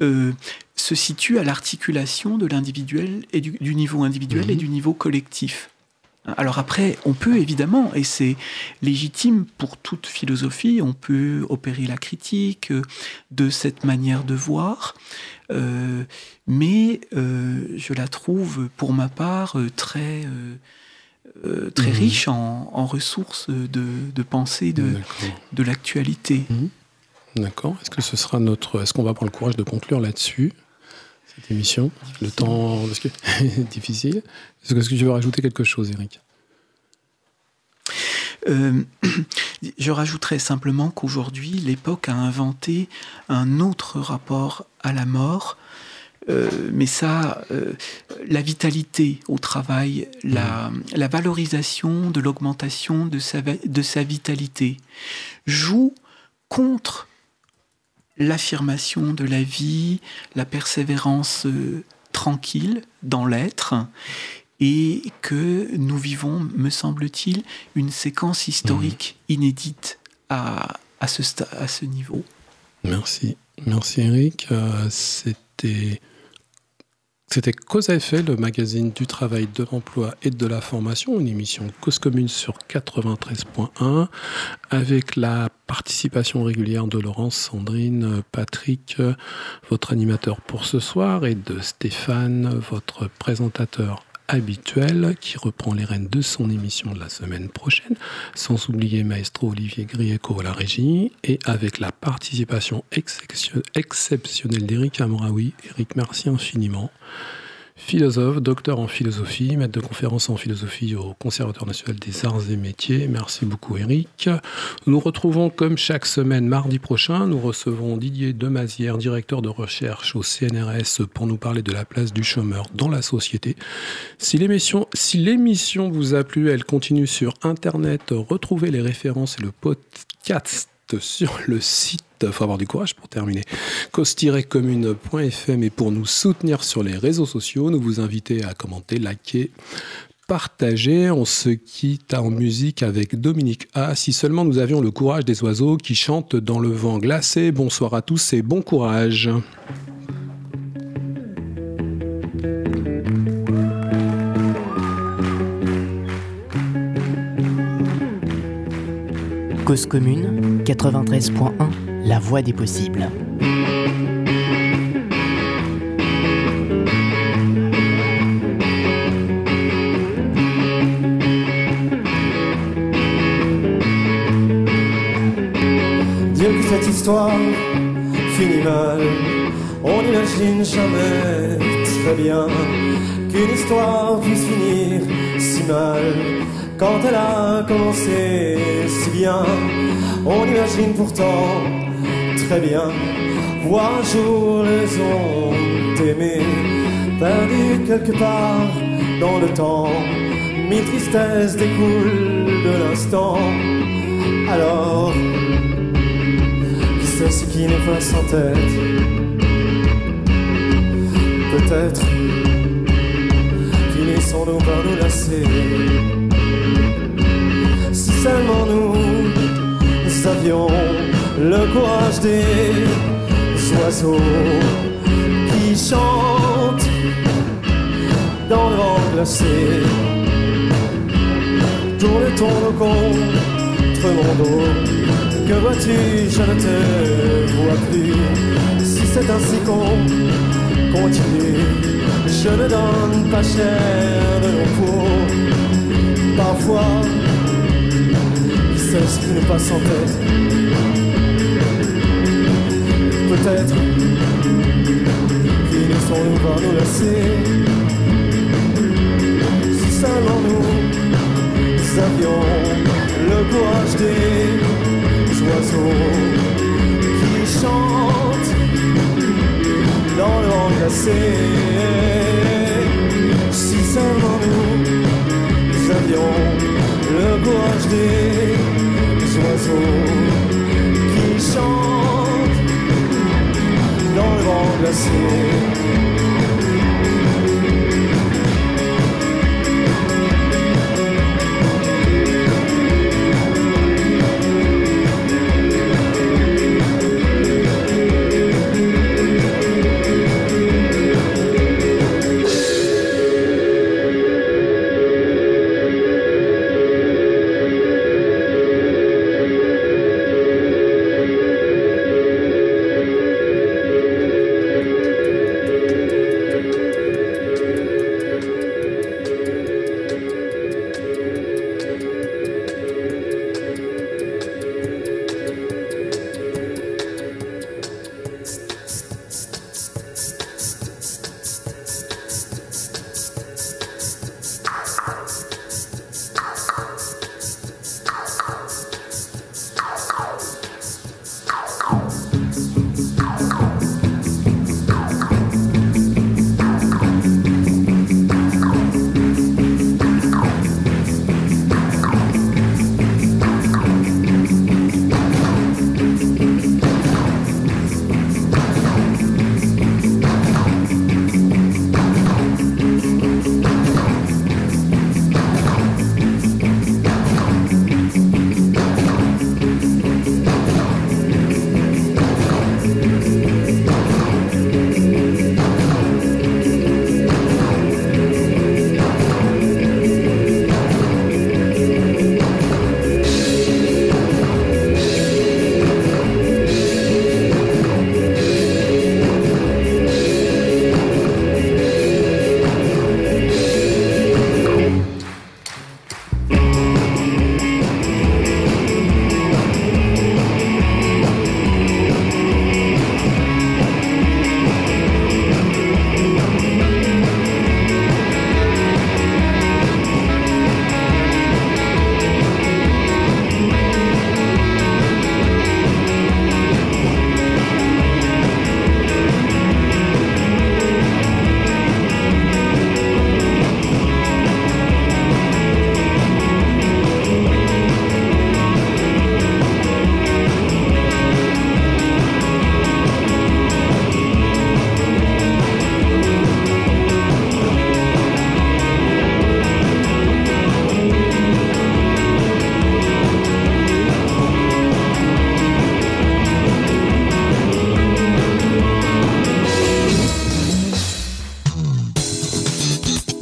euh, se situe à l'articulation de l'individuel et du, du niveau individuel Mhm. et du niveau collectif. Alors après, on peut évidemment, et c'est légitime pour toute philosophie, on peut opérer la critique euh, de cette manière de voir, euh, mais euh, je la trouve, pour ma part, très, euh, très Mhm. riche en, en ressources de, de pensée de, de l'actualité. D'accord. Est-ce que ce sera notre. Est-ce qu'on va prendre le courage de conclure là-dessus, cette émission Le temps. Parce que... *laughs* difficile. Est-ce que, tu veux rajouter quelque chose, Eric? Euh, *clears throat* je rajouterais simplement qu'aujourd'hui, l'époque a inventé un autre rapport à la mort. Euh, mais ça, euh, la vitalité au travail, la, la valorisation de l'augmentation de sa, va- de sa vitalité joue contre l'affirmation de la vie, la persévérance euh, tranquille dans l'être, et que nous vivons, me semble-t-il, une séquence historique inédite à, à, ce, à ce niveau. Merci. Merci, Eric. Euh, C'était. C'était Cause à effet, le magazine du travail, de l'emploi et de la formation, une émission Cause commune sur 93.1, avec la participation régulière de Laurence, Sandrine, Patrick, votre animateur pour ce soir, et de Stéphane, votre présentateur habituel, qui reprend les rênes de son émission de la semaine prochaine, sans oublier Maestro Olivier Grieco à la régie, et avec la participation exception- exceptionnelle d'Éric Amraoui. Eric, merci infiniment. Philosophe, docteur en philosophie, maître de conférence en philosophie au Conservatoire national des arts et métiers. Merci beaucoup Eric. Nous nous retrouvons comme chaque semaine mardi prochain. Nous recevrons Didier Demazière, directeur de recherche au CNRS, pour nous parler de la place du chômeur dans la société. Si l'émission, si l'émission vous a plu, elle continue sur Internet. Retrouvez les références et le podcast sur le site. Il faut avoir du courage pour terminer. cause-commune.fm et pour nous soutenir sur les réseaux sociaux, nous vous invitons à commenter, liker, partager. On se quitte en musique avec Dominique A. Si seulement nous avions le courage des oiseaux qui chantent dans le vent glacé. Bonsoir à tous et bon courage. Cause commune 93.1 La voix des possibles. Dire que cette histoire finit mal, on n'imagine jamais très bien qu'une histoire puisse finir si mal quand elle a commencé si bien. On imagine pourtant très bien voir un jour les ondes aimées perdues quelque part dans le temps. Mille tristesses découlent de l'instant. Alors, qui sait ce qui nous passe en tête? Peut-être finissons-nous par nous lasser. Nous, avions le courage des oiseaux qui chantent dans le vent glacé. Tourne ton contre mon dos. Que vois-tu, je ne te vois plus. Si c'est ainsi qu'on continue, je ne donne pas cher de nos. Parfois, qui sait ce qui nous passe en tête. Peut-être finissons-nous par nous lasser. Si seulement nous, nous avions le courage des oiseaux qui chantent dans le vent glacé. Si seulement nous, nous avions le courage des oiseaux qui chantent dans le vent glacé.